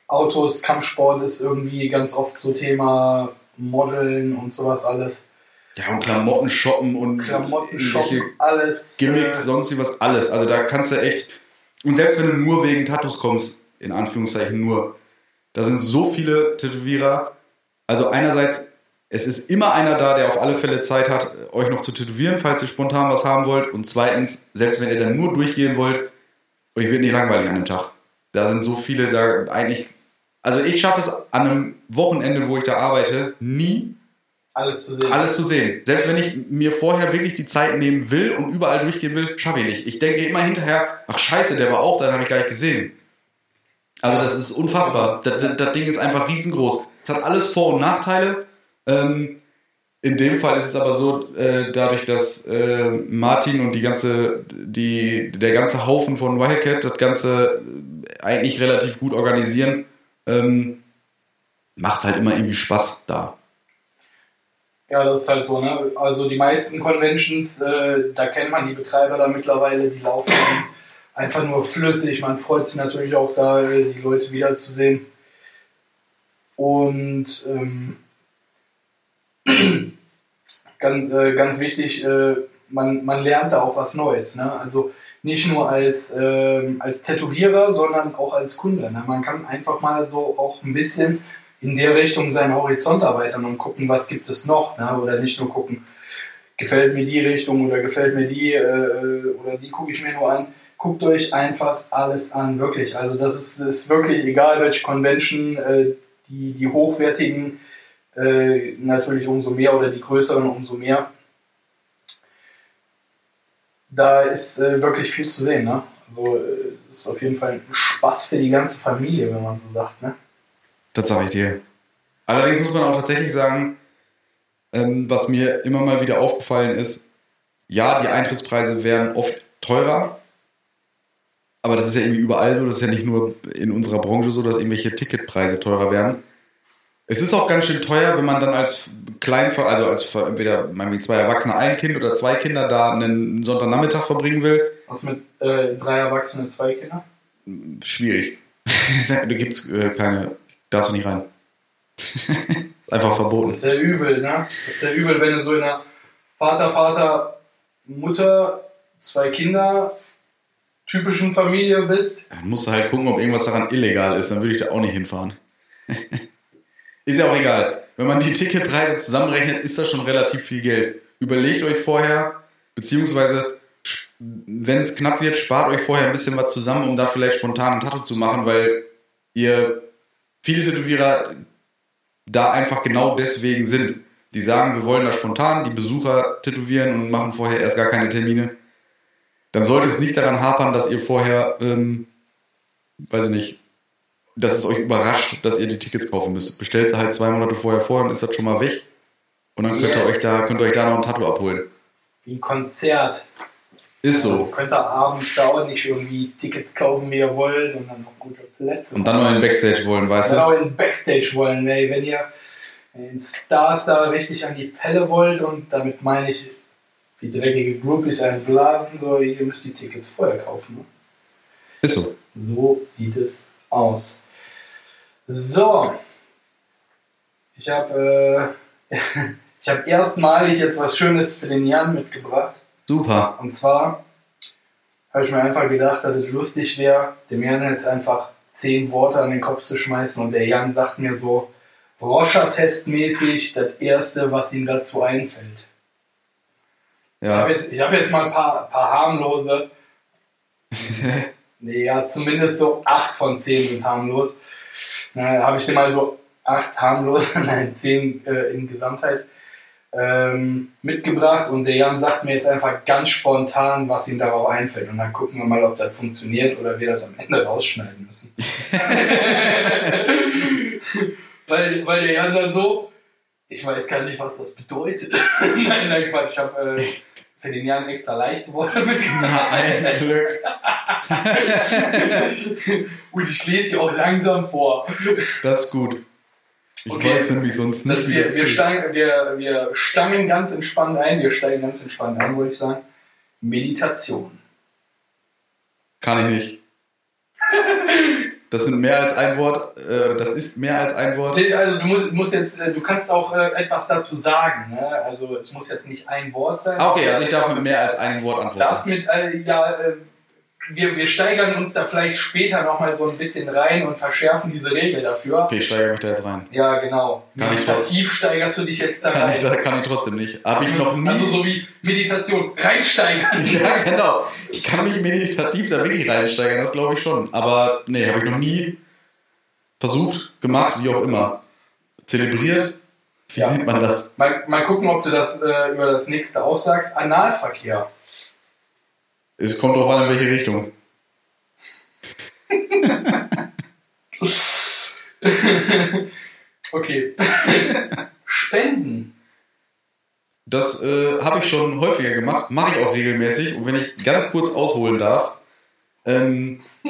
Autos, Kampfsport ist irgendwie ganz oft so Thema Modeln und sowas alles. Ja, und Klamotten shoppen und Klamotten, Shoppen, alles. Gimmicks, äh, sonst wie was, alles. Also da kannst du echt. Und selbst wenn du nur wegen Tattoos kommst, in Anführungszeichen nur, da sind so viele Tätowierer. Also einerseits, es ist immer einer da, der auf alle Fälle Zeit hat, euch noch zu tätowieren, falls ihr spontan was haben wollt. Und zweitens, selbst wenn ihr dann nur durchgehen wollt, euch wird nicht langweilig an dem Tag. Da sind so viele da eigentlich. Also ich schaffe es an einem Wochenende, wo ich da arbeite, nie alles zu sehen. alles zu sehen. Selbst wenn ich mir vorher wirklich die Zeit nehmen will und überall durchgehen will, schaffe ich nicht. Ich denke immer hinterher, ach scheiße, der war auch, da, den habe ich gar nicht gesehen. Also das ist unfassbar. Das, das, das Ding ist einfach riesengroß. Es hat alles Vor- und Nachteile. Ähm, in dem Fall ist es aber so, äh, dadurch, dass äh, Martin und die ganze, die, der ganze Haufen von Wildcat das Ganze äh, eigentlich relativ gut organisieren, ähm, macht es halt immer irgendwie Spaß da. Ja, das ist halt so, ne? Also die meisten Conventions, äh, da kennt man die Betreiber da mittlerweile, die laufen einfach nur flüssig. Man freut sich natürlich auch da, äh, die Leute wiederzusehen. Und ähm, ganz, äh, ganz wichtig, äh, man, man lernt da auch was Neues. Ne? Also nicht nur als, ähm, als Tätowierer, sondern auch als Kunde. Ne? Man kann einfach mal so auch ein bisschen in der Richtung seinen Horizont erweitern und gucken, was gibt es noch. Ne? Oder nicht nur gucken, gefällt mir die Richtung oder gefällt mir die äh, oder die gucke ich mir nur an. Guckt euch einfach alles an, wirklich. Also das ist, ist wirklich egal, welche Convention, äh, die, die hochwertigen äh, natürlich umso mehr oder die größeren umso mehr. Da ist äh, wirklich viel zu sehen. Ne? Also äh, ist auf jeden Fall ein Spaß für die ganze Familie, wenn man so sagt. Ne? Das sage ich dir. Allerdings muss man auch tatsächlich sagen, ähm, was mir immer mal wieder aufgefallen ist, ja, die Eintrittspreise werden oft teurer, aber das ist ja irgendwie überall so, das ist ja nicht nur in unserer Branche so, dass irgendwelche Ticketpreise teurer werden. Es ist auch ganz schön teuer, wenn man dann als Kleinver also als entweder meinetwegen zwei Erwachsene, ein Kind oder zwei Kinder da einen Sonntagnachmittag verbringen will. Was mit äh, drei Erwachsenen, zwei Kinder? Schwierig. da gibt's äh, keine, darfst du nicht rein. Einfach verboten. Das ist ja übel, ne? Das ist ja übel, wenn du so in einer Vater, Vater, Mutter, zwei Kinder, typischen Familie bist. Dann musst du halt gucken, ob irgendwas daran illegal ist, dann würde ich da auch nicht hinfahren. ist ja auch egal. Wenn man die Ticketpreise zusammenrechnet, ist das schon relativ viel Geld. Überlegt euch vorher, beziehungsweise wenn es knapp wird, spart euch vorher ein bisschen was zusammen, um da vielleicht spontan ein Tattoo zu machen, weil ihr viele Tätowierer da einfach genau deswegen sind. Die sagen, wir wollen da spontan die Besucher tätowieren und machen vorher erst gar keine Termine. Dann sollte es nicht daran hapern, dass ihr vorher, ähm, weiß ich nicht, dass es euch überrascht, dass ihr die Tickets kaufen müsst. Bestellt sie halt zwei Monate vorher vor, dann ist das schon mal weg. Und dann könnt ihr Yes. euch da, könnt ihr euch da noch ein Tattoo abholen. Wie ein Konzert. Ist so. Könnt ihr abends da auch nicht irgendwie Tickets kaufen, wie ihr wollt und dann noch gute Plätze. Und dann noch in Backstage wollen, weißt du? auch in Backstage wollen, ey, wenn ihr den Stars da richtig an die Pelle wollt und damit meine ich, wie dreckige Groupies einen blasen, so, ihr müsst die Tickets vorher kaufen. Ne? Ist so. So sieht es aus. So. Ich habe äh, ich erstmalig jetzt was Schönes für den Jan mitgebracht. Super. Und zwar habe ich mir einfach gedacht, dass es lustig wäre, dem Jan jetzt einfach zehn Worte an den Kopf zu schmeißen und der Jan sagt mir so Roscher-Testmäßig das Erste, was ihm dazu einfällt. Ich Ja. habe jetzt, ich hab jetzt mal ein paar, paar harmlose. nee, ja, zumindest so acht von zehn sind harmlos. Habe ich dir mal so acht harmlose, nein, zehn äh, in Gesamtheit ähm, mitgebracht und der Jan sagt mir jetzt einfach ganz spontan, was ihm darauf einfällt. Und dann gucken wir mal, ob das funktioniert oder wir das am Ende rausschneiden müssen. weil, weil der Jan dann so, ich weiß gar nicht, was das bedeutet. nein, nein, Quatsch, ich habe äh, für den Jan extra leichte Worte mitgebracht. Ein Glück. Und ich lese sie auch langsam vor. Das ist gut. Ich Okay. weiß nämlich sonst nicht, Das wie wir, das wir, steigen, wir, wir stangen ganz entspannt ein, wir steigen ganz entspannt ein, wollte ich sagen. Meditation. Kann ich nicht. Das sind mehr als ein Wort. Äh, das ist mehr als ein Wort. Also du musst, musst jetzt, äh, du kannst auch äh, etwas dazu sagen. Ne? Also es muss jetzt nicht ein Wort sein. Ah, okay, also ich darf mit mehr als einem Wort antworten. Das mit, äh, ja, wir, wir steigern uns da vielleicht später nochmal so ein bisschen rein und verschärfen diese Regel dafür. Okay, ich steigere mich da jetzt rein. Ja, genau. Kann ich Meditativ steigerst du dich jetzt da Kann rein. ich, da, kann ich trotzdem nicht. Habe ich noch nie. Also so wie Meditation reinsteigern. ja, genau. Ich kann mich meditativ da wirklich reinsteigern, das glaube ich schon. Aber nee, habe ich noch nie versucht, gemacht, wie auch immer. Zelebriert? Wie Ja. nennt man das? Mal, mal gucken, ob du das äh, über das nächste aussagst. Analverkehr. Es kommt drauf an, in welche Richtung. Okay. Spenden. Das äh, habe ich schon häufiger gemacht, mache ich auch regelmäßig. Und wenn ich ganz kurz ausholen darf, ähm,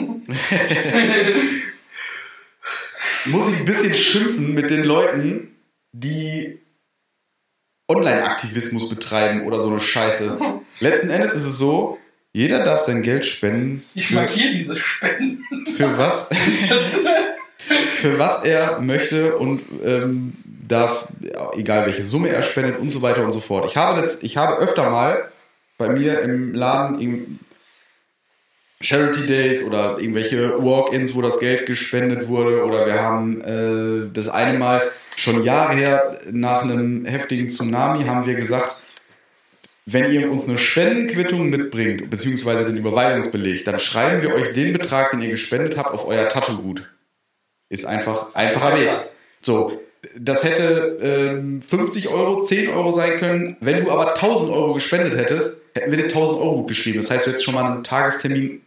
muss ich ein bisschen schimpfen mit den Leuten, die Online-Aktivismus betreiben oder so eine Scheiße. Letzten Endes ist es so, jeder darf sein Geld spenden. Ich Für, markiere diese Spenden. für was? für was er möchte und ähm, darf, egal welche Summe er spendet und so weiter und so fort. Ich habe, letzt, ich habe öfter mal bei mir im Laden im Charity Days oder irgendwelche Walk-ins, wo das Geld gespendet wurde oder wir haben äh, das eine Mal schon Jahre her nach einem heftigen Tsunami haben wir gesagt, wenn ihr uns eine Spendenquittung mitbringt, beziehungsweise den Überweisungsbeleg, dann schreiben wir euch den Betrag, den ihr gespendet habt, auf euer Tattoo-Gut. Ist einfach einfacher Weg. So, das hätte ähm, 50 Euro, 10 Euro sein können. Wenn du aber 1000 Euro gespendet hättest, hätten wir dir 1000 Euro gut geschrieben. Das heißt, du hättest schon mal einen Tagestermin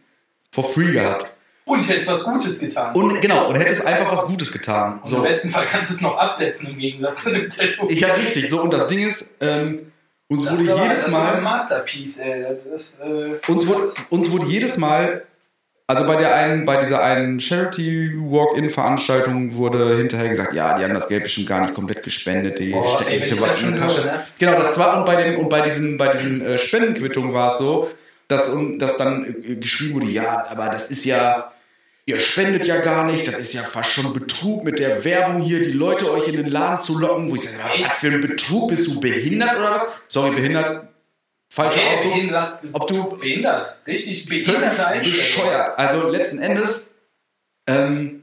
for free gehabt. Und hättest was Gutes getan. Und genau, und hättest einfach was Gutes getan. Und Im So. besten Fall kannst du es noch absetzen im Gegensatz zu dem Tattoo. Ich ja richtig. So, und das Ding ist, ähm, uns das wurde ist aber- jedes das ist aber ein Mal. Masterpiece, ey. Das ist, äh, uns wurde, uns wurde jedes Mal, also bei der einen, bei dieser einen Charity Walk-In-Veranstaltung wurde hinterher gesagt, ja, die haben das Geld bestimmt gar nicht komplett gespendet, die Boah, stecken sich was in die Tasche. ne? Genau, das war und bei den und bei diesen bei diesen äh, Spendenquittungen war es so, dass dass dann äh, geschrieben wurde, ja, aber das ist ja Ihr spendet ja gar nicht, das ist ja fast schon Betrug mit der Werbung hier, die Leute euch in den Laden zu locken, wo ich sage, was für ein Betrug, bist du behindert oder was? Sorry, behindert, falscher ey, Ausdruck. behindert, Ob du behindert. Richtig behinderte Einstellung. bescheuert. Also letzten Endes ähm,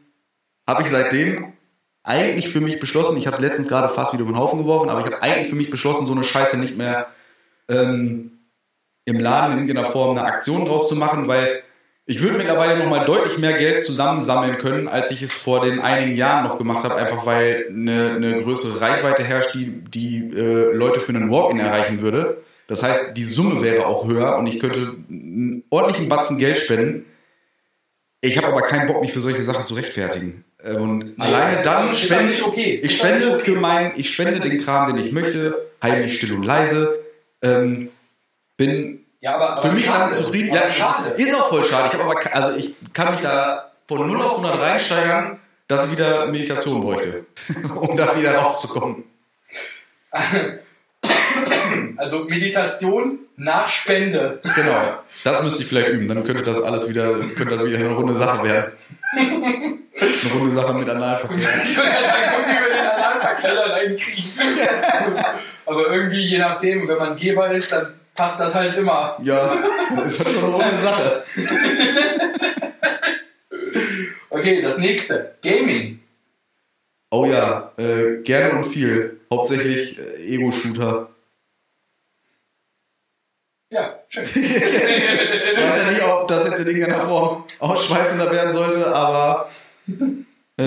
habe ich seitdem eigentlich für mich beschlossen, ich habe es letztens gerade fast wieder über den Haufen geworfen, aber ich habe eigentlich für mich beschlossen, so eine Scheiße nicht mehr ähm, im Laden in irgendeiner Form eine Aktion draus zu machen, weil ich würde mittlerweile nochmal deutlich mehr Geld zusammensammeln können, als ich es vor den einigen Jahren noch gemacht habe, einfach weil eine, eine größere Reichweite herrscht, die, die äh, Leute für einen Walk-In erreichen würde. Das heißt, die Summe wäre auch höher und ich könnte einen ordentlichen Batzen Geld spenden. Ich habe aber keinen Bock, mich für solche Sachen zu rechtfertigen. Äh, Und alleine dann spende okay. ich spende für mein, ich spende den Kram, den ich möchte, heimlich, still und leise. Ähm, bin Ja, aber, aber Für mich schade. zufrieden. Ja, schade. ist auch voll schade. Ich habe aber, also ich kann mich da von 0 auf 100 reinsteigern, dass ich wieder Meditation bräuchte, um da wieder rauszukommen. Also Meditation nach Spende. Genau. Das müsste ich vielleicht üben. Dann könnte das alles wieder, könnte das wieder eine runde Sache werden. Eine runde Sache mit Analverkehr. Ich wie wir den Analverkehr reinkriegen. Aber irgendwie, je nachdem, wenn man Geber ist, dann passt das halt immer. Ja, ist halt schon eine Sache. Okay, das nächste. Gaming. Oh ja, äh, gerne und viel. Hauptsächlich äh, Ego-Shooter. Ja, schön. Ich weiß ja nicht, ob das jetzt in irgendeiner Form ausschweifender werden sollte, aber äh,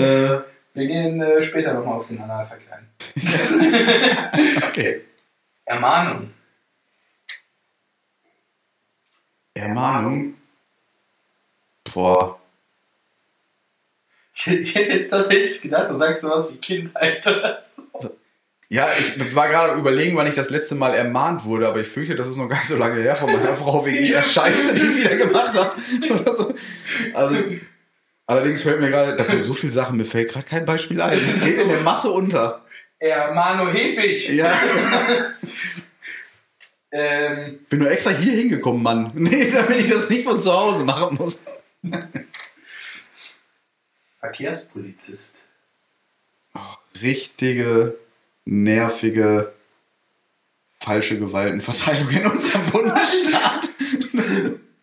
Wir gehen äh, später nochmal auf den Analverkehr ein. okay. Ermahnung. Ermahnung. Boah. Ich, ich hätte jetzt tatsächlich gedacht, du sagst sowas wie Kindheit oder so. Ja, ich war gerade überlegen, wann ich das letzte Mal ermahnt wurde, aber ich fürchte, das ist noch gar nicht so lange her von meiner Frau wegen ihrer Scheiße, die ich wieder gemacht habe. So. Also, allerdings fällt mir gerade, das sind so viele Sachen, mir fällt gerade kein Beispiel ein. Geht in der Masse unter. Ermahnung Hedwig. Ja, Ähm, bin nur extra hier hingekommen, Mann. Nee, damit ich das nicht von zu Hause machen muss. Verkehrspolizist. Richtige, nervige, falsche Gewaltenverteilung in unserem Bundesstaat.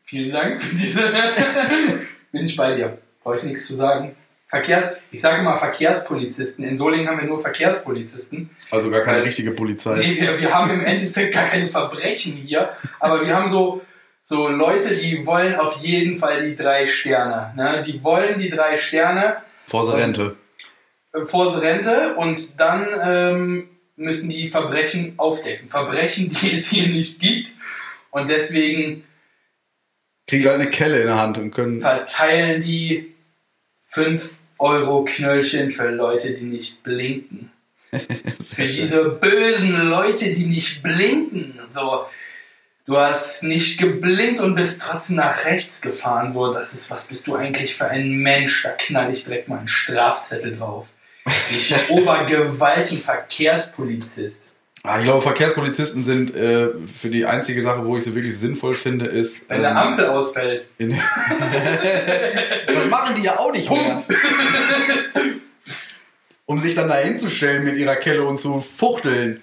Vielen Dank für diese. Bin ich bei dir. Brauche ich nichts zu sagen. Verkehrs, ich sage mal Verkehrspolizisten. In Solingen haben wir nur Verkehrspolizisten. Also gar keine richtige Polizei. Nee, wir, wir haben im Endeffekt gar keine Verbrechen hier, aber wir haben so, so Leute, die wollen auf jeden Fall die drei Sterne. Ne? Die wollen die drei Sterne Vor Rente. äh, vor Rente und dann ähm, müssen die Verbrechen aufdecken. Verbrechen, die es hier nicht gibt. Und deswegen Kriegen halt eine Kelle in der Hand und können. verteilen die 5 Euro Knöllchen für Leute, die nicht blinken. Für diese bösen Leute, die nicht blinken. So, du hast nicht geblinkt und bist trotzdem nach rechts gefahren. So, das ist, was bist du eigentlich für ein Mensch? Da knall ich direkt mal einen Strafzettel drauf. Ich Obergewaltenverkehrspolizist. Ah, ich glaube, Verkehrspolizisten sind äh, für die einzige Sache, wo ich sie wirklich sinnvoll finde, ist. Wenn der Ampel ausfällt. das machen die ja auch nicht mehr. Punkt. Um sich dann da hinzustellen mit ihrer Kelle und zu fuchteln.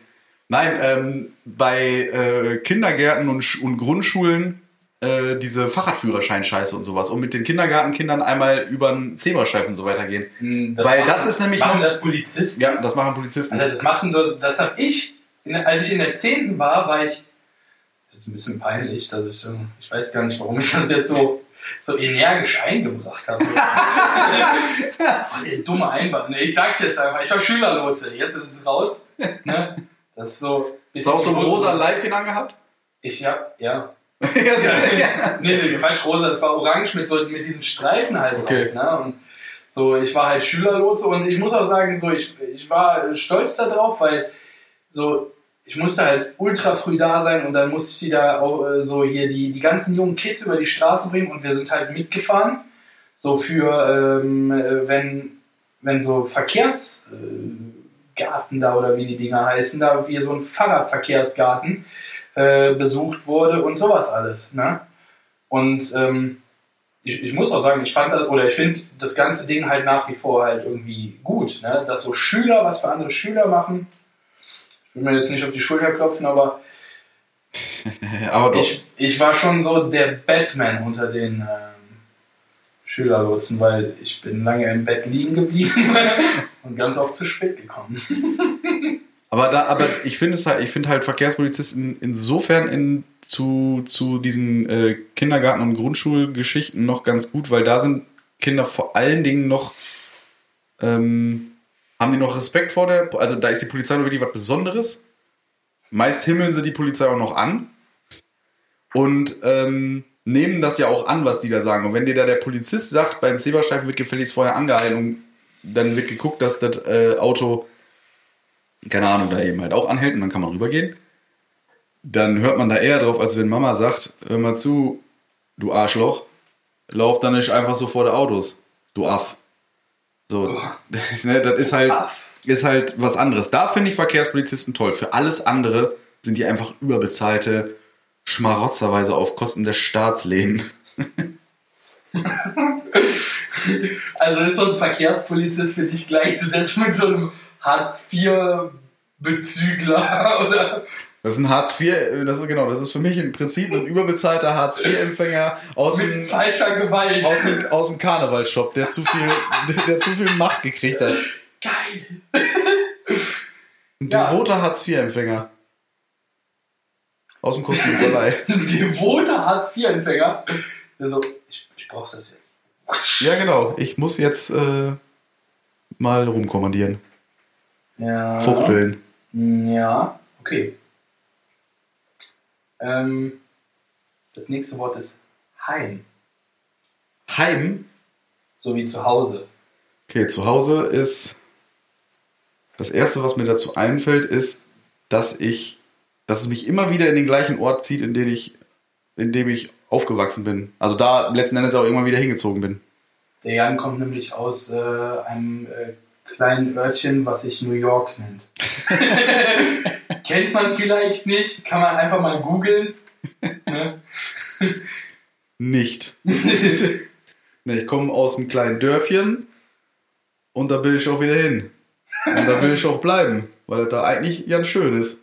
Nein, ähm, bei äh, Kindergärten und, und Grundschulen äh, diese Fahrradführerschein-Scheiße und sowas. Und mit den Kindergartenkindern einmal über den Zebrastreifen und so weitergehen. Weil das ist nämlich machen noch- das Polizisten. Ja, das machen Polizisten. Alter, das machen das, das habe ich, als ich in der 10. war, war ich, das ist ein bisschen peinlich, dass ich, so- ich weiß gar nicht, warum ich das jetzt so, so energisch eingebracht habe. Voll der dumme Einwand. Ne, ich sag's jetzt einfach, ich war Schülerlotse, jetzt ist es raus. Ne? Das ist so. Hast du auch so ein rosa Leibchen angehabt? Ich hab, ja. ja. Nee, nee, falsch rosa, das war orange mit, so, mit diesen Streifen halt Okay. drauf. Ne? Und so, ich war halt Schülerlotse und ich muss auch sagen, so, ich, ich war stolz darauf, weil so, ich musste halt ultra früh da sein und dann musste ich die da auch äh, so hier die, die ganzen jungen Kids über die Straße bringen und wir sind halt mitgefahren. So für, ähm, äh, wenn, wenn so Verkehrsgarten da oder wie die Dinger heißen, da wie so ein Fahrradverkehrsgarten äh, besucht wurde und sowas alles. Ne? Und ähm, ich, ich muss auch sagen, ich fand das, oder ich finde das ganze Ding halt nach wie vor halt irgendwie gut, ne? dass so Schüler was für andere Schüler machen. Ich will mir jetzt nicht auf die Schulter klopfen, aber Aber ich, ich war schon so der Batman unter den ähm, Schülerlotsen, weil ich bin lange im Bett liegen geblieben und ganz oft zu spät gekommen. Aber da, aber ich finde es halt, ich finde halt Verkehrspolizisten insofern in, zu, zu diesen äh, Kindergarten- und Grundschulgeschichten noch ganz gut, weil da sind Kinder vor allen Dingen noch, ähm, haben die noch Respekt vor der, also da ist die Polizei noch wirklich was Besonderes. Meist himmeln sie die Polizei auch noch an und ähm, nehmen das ja auch an, was die da sagen. Und wenn dir da der Polizist sagt, beim Zebrastreifen wird gefälligst vorher angehalten und dann wird geguckt, dass das äh, Auto keine Ahnung, da eben halt auch anhält und dann kann man rübergehen. dann hört man da eher drauf, als wenn Mama sagt, hör mal zu, du Arschloch, lauf dann nicht einfach so vor der Autos, du Aff. So, das, ne, das ist halt, ist halt was anderes. Da finde ich Verkehrspolizisten toll. Für alles andere sind die einfach überbezahlte Schmarotzerweise auf Kosten des Staats leben. Also ist so ein Verkehrspolizist für dich gleichzusetzen mit so einem Hartz-IV-Bezügler oder? Das ist ein Hartz IV, das ist genau, das ist für mich im Prinzip ein überbezahlter Hartz IV-Empfänger aus dem, Mit falscher Gewalt. aus dem, aus dem Karnevalshop, der zu viel, der zu viel Macht gekriegt hat. Geil. Ein Ja. devoter Hartz IV-Empfänger. Aus dem kostenlosen Verleih. Ein devoter Hartz-IV-Empfänger. Der so, ich, ich brauch das jetzt. Ja, genau. Ich muss jetzt äh, mal rumkommandieren. Ja. Fuchteln. Ja, okay. Ähm, das nächste Wort ist Heim. Heim. So wie zu Hause. Okay, zu Hause ist. Das erste, was mir dazu einfällt, ist, dass ich, dass es mich immer wieder in den gleichen Ort zieht, in dem ich, in dem ich aufgewachsen bin. Also da letzten Endes auch immer wieder hingezogen bin. Der Jan kommt nämlich aus äh, einem äh, kleinen Örtchen, was sich New York nennt. Kennt man vielleicht nicht, kann man einfach mal googeln. Ne? Nicht. nee, ich komme aus einem kleinen Dörfchen und da will ich auch wieder hin. Und da will ich auch bleiben, weil das da eigentlich ganz schön ist.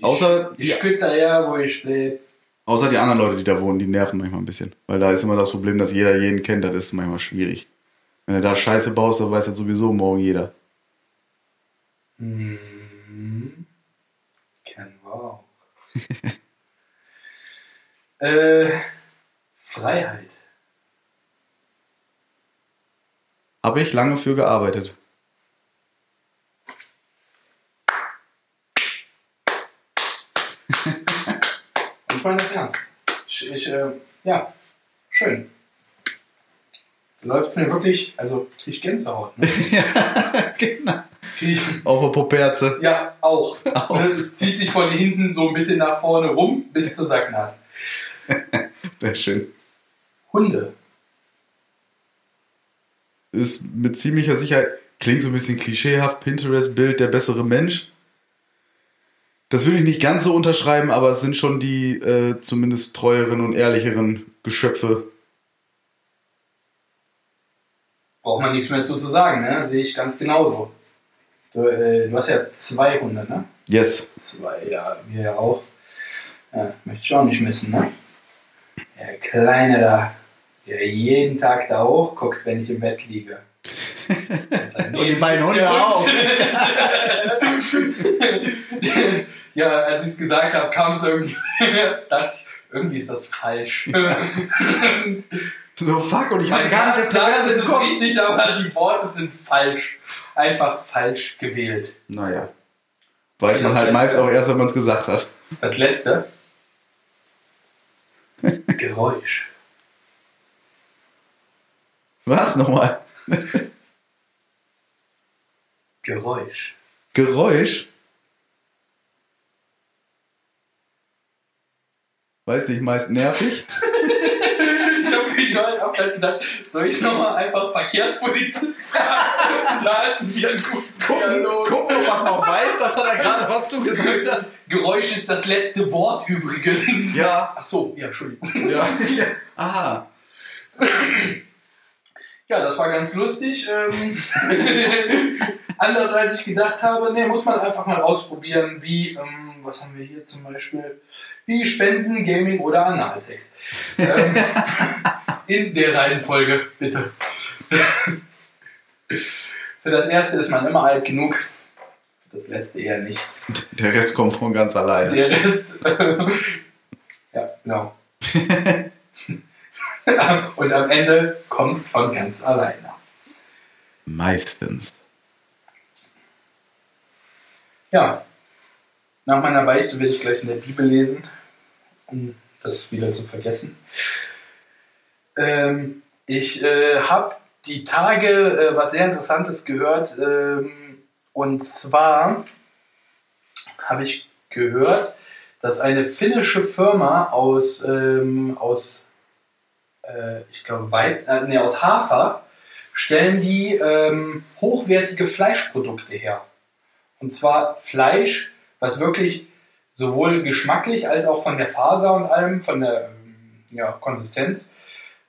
Außer Die die, Stück daher, wo ich lebe. außer die anderen Leute, die da wohnen, die nerven manchmal ein bisschen. Weil da ist immer das Problem, dass jeder jeden kennt, das ist manchmal schwierig. Wenn du da Scheiße baust, dann weiß das sowieso morgen jeder. Mhm. Kennen wir auch. äh, Freiheit. Habe ich lange für gearbeitet. Ich meine das ernst. Ich, ich äh, ja, schön. Du läufst mir wirklich, also krieg ich Gänsehaut. Ne? genau. Krieg ich, Auf der Poperze. ja, auch. Auch. Ne, Es zieht sich von hinten so ein bisschen nach vorne rum bis zur Sacknaht. Sehr schön. Hunde. ist mit ziemlicher Sicherheit, klingt so ein bisschen klischeehaft, Pinterest-Bild, der bessere Mensch. Das würde ich nicht ganz so unterschreiben, aber es sind schon die äh, zumindest treueren und ehrlicheren Geschöpfe. Braucht man nichts mehr zu, zu sagen, ne? Sehe ich ganz genauso. Du, äh, du hast ja zwei Hunde, ne? Yes. Zwei, ja, wir ja auch. Ja, möchte ich auch nicht missen, ne? Der Kleine da, der jeden Tag da hochguckt, wenn ich im Bett liege. Und die beiden Hunde auch. ja, als ich es gesagt habe, kam es irgendwie, dachte ich, irgendwie ist das falsch. So fuck, und ich hatte gar nicht das Perverse im ist Kopf. richtig, aber die Worte sind falsch. Einfach falsch gewählt. Naja. Weiß Das man halt letzte. meist auch erst, wenn man es gesagt hat. Das letzte. Geräusch. Was nochmal? Geräusch. Geräusch? Weiß nicht, meist nervig. Ich hab halt gedacht, soll ich nochmal einfach Verkehrspolizist fragen? Da hatten wir einen guten Dialog. gucken, ob was noch weiß, dass er da gerade was zugesagt hat. Geräusch ist das letzte Wort übrigens. Ja. Ach so, ja, Entschuldigung. Ja. Aha. Ja, das war ganz lustig. Ähm, anders als ich gedacht habe. Ne, muss man einfach mal ausprobieren, wie, ähm, was haben wir hier zum Beispiel? Wie Spenden, Gaming oder Analsex. Ähm, in der Reihenfolge, bitte. Für das erste ist man immer alt genug. Für das letzte eher nicht. Der Rest kommt von ganz alleine. Der Rest. ja, genau. Und am Ende kommt es von ganz alleine. Meistens. Ja, nach meiner Beichte will ich gleich in der Bibel lesen, um das wieder zu vergessen. Ähm, ich äh, habe die Tage äh, was sehr Interessantes gehört. Ähm, und zwar habe ich gehört, dass eine finnische Firma aus, ähm, aus äh, ich glaube, Weiz, äh, nee, aus Hafer stellen die ähm, hochwertige Fleischprodukte her. Und zwar Fleisch, was wirklich sowohl geschmacklich als auch von der Faser und allem, von der ja, Konsistenz,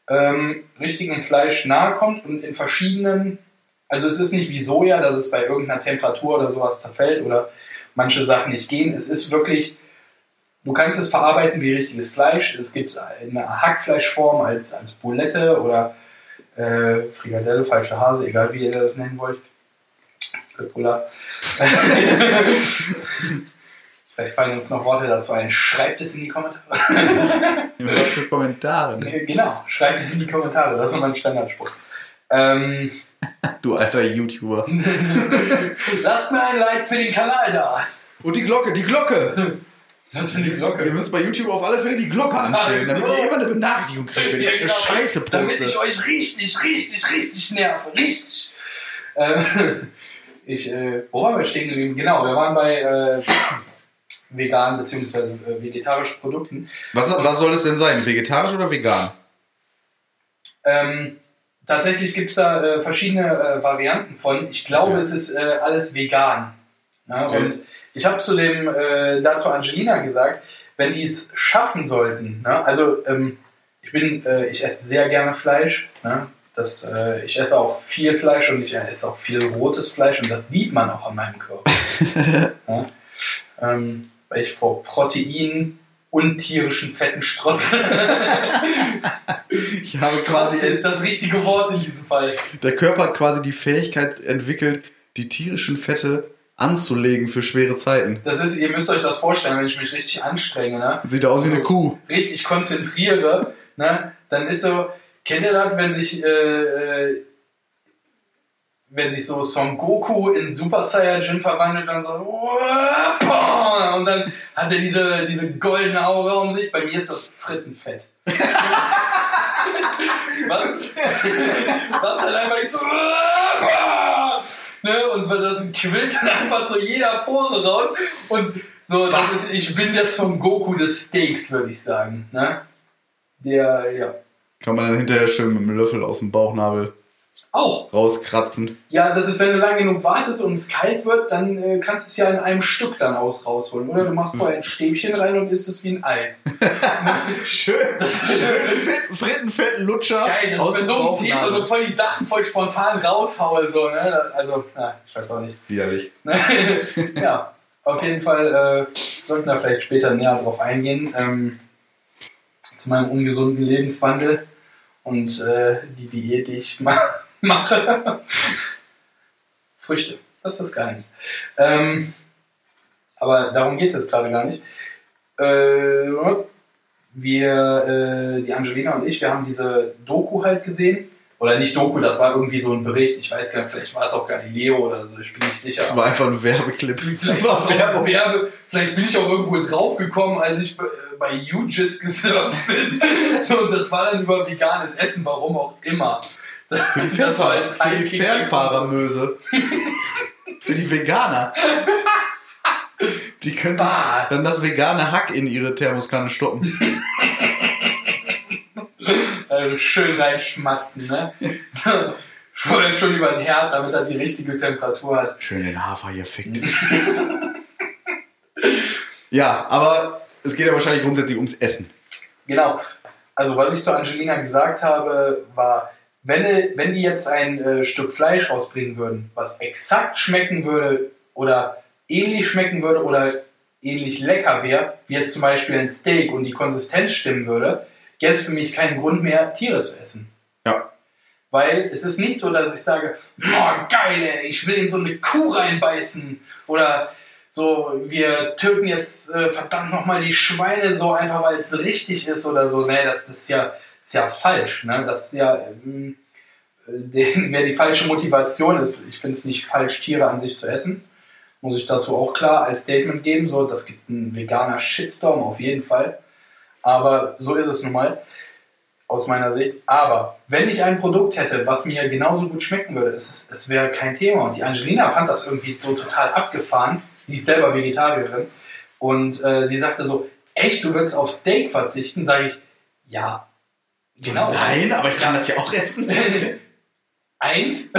ähm, richtigem Fleisch nahe kommt und in verschiedenen, also es ist nicht wie Soja, dass es bei irgendeiner Temperatur oder sowas zerfällt oder manche Sachen nicht gehen. Es ist wirklich, du kannst es verarbeiten wie richtiges Fleisch. Es gibt eine Hackfleischform als, als Boulette oder äh, Frikadelle, falsche Hase, egal wie ihr das nennen wollt. Köttbullar. Vielleicht fallen uns noch Worte dazu ein. Schreibt es in die Kommentare. Für Kommentare. genau, schreibt es in die Kommentare. Das ist mein Standardspruch. Ähm, Du alter YouTuber. lasst mir ein Like für den Kanal da. Und die Glocke, die Glocke! Das finde ich Ihr Glocke. müsst bei YouTube auf alle Fälle die Glocke anstellen, damit ihr immer eine Benachrichtigung kriegt, wenn ich Ja, genau, Scheiße Damit ich poste. euch richtig, richtig, richtig nerve. Richtig. Ähm, ich, äh, wo waren wir stehen geblieben? Genau, wir waren bei äh, veganen bzw. Äh, vegetarischen Produkten. Was, was soll es denn sein? Vegetarisch oder vegan? Ähm, tatsächlich gibt es da äh, verschiedene äh, Varianten von. Ich glaube, Ja. es ist äh, alles vegan. Ja, Okay. Und ich habe zu dem äh, dazu Angelina gesagt, wenn die es schaffen sollten, ne, also ähm, ich bin, äh, ich esse sehr gerne Fleisch. Ne, das, äh, ich esse auch viel Fleisch und ich esse auch viel rotes Fleisch und das sieht man auch an meinem Körper. ja, ähm, weil ich vor Proteinen und tierischen Fetten strotze. Ich habe Das quasi, ist das richtige Wort in diesem Fall. der Körper hat quasi die Fähigkeit entwickelt, die tierischen Fette anzulegen für schwere Zeiten. Das ist, ihr müsst euch das vorstellen, wenn ich mich richtig anstrenge, ne? Sieht aus wie eine Kuh. richtig konzentriere, ne? dann ist so, kennt ihr das, wenn sich, äh, äh, wenn sich so Son Goku in Super Saiyajin verwandelt und so, und dann hat er diese, diese goldene Aura um sich, bei mir ist das Frittenfett. Was? Was dann einfach ich so, ne? und das quillt dann einfach so jeder Pore raus und so, das ist, ich bin der Son Goku des Steaks, würde ich sagen, ne? Der, ja. Kann man dann hinterher schön mit dem Löffel aus dem Bauchnabel Auch. rauskratzen. Ja, das ist, wenn du lang genug wartest und es kalt wird, dann äh, kannst du es ja in einem Stück dann aus rausholen. Oder du machst vorher ein Stäbchen rein und isst es wie ein Eis. Schön, schön fetten, frittenfetten Lutscher Geil, dass aus ich dem bei so einem Thema so voll die Sachen voll spontan raushaue. So, ne? Also, na, ich weiß auch nicht. Widerlich. ja, auf jeden Fall äh, sollten wir vielleicht später näher drauf eingehen. Ähm, zu meinem ungesunden Lebenswandel und äh, die Diät, die ich ma mache. Früchte, das ist das Geheimnis. Ähm, aber darum geht es jetzt gerade gar nicht. Äh, wir, äh, die Angelina und ich, wir haben diese Doku halt gesehen. Oder nicht Doku, das war irgendwie so ein Bericht. Ich weiß gar nicht, vielleicht war es auch Galileo oder so, ich bin nicht sicher. Das war einfach ein Werbeclip. Vielleicht, auch Werbe, vielleicht bin ich auch irgendwo draufgekommen, als ich bei- UGIS gesurft bin. Und das war dann über veganes Essen, warum auch immer. Für die, Fernfahrer, für die. Fernfahrermöse. für die Veganer. Die können sich Bah. dann das vegane Hack in ihre Thermoskanne stoppen. Also schön reinschmatzen, ne? Vorher schon über den Herd, damit er die richtige Temperatur hat. Schön den Hafer hier fickt. ja, aber es geht ja wahrscheinlich grundsätzlich ums Essen. Genau. Also was ich zu Angelina gesagt habe, war, wenn, die- wenn die jetzt ein äh, Stück Fleisch rausbringen würden, was exakt schmecken würde oder ähnlich schmecken würde oder ähnlich lecker wäre, wie jetzt zum Beispiel ein Steak und die Konsistenz stimmen würde, gäbe es für mich keinen Grund mehr, Tiere zu essen. Ja. Weil es ist nicht so, dass ich sage, oh, geil, ey, ich will in so eine Kuh reinbeißen. Oder so, wir töten jetzt äh, verdammt nochmal die Schweine so einfach, weil es richtig ist oder so. Nee, das, ist, ja, ist ja falsch. Ne? Das ist ja, ähm, den, wer die falsche Motivation ist. Ich finde es nicht falsch, Tiere an sich zu essen. Muss ich dazu auch klar als Statement geben. So, das gibt einen veganer Shitstorm auf jeden Fall. Aber so ist es nun mal aus meiner Sicht. Aber wenn ich ein Produkt hätte, was mir genauso gut schmecken würde, es, es wäre kein Thema. Und die Angelina fand das irgendwie so total abgefahren. Sie ist selber Vegetarierin. Und äh, sie sagte so, echt, du würdest auf Steak verzichten? Sage ich, ja, genau. Nein, aber ich kann das ja auch essen. Eins.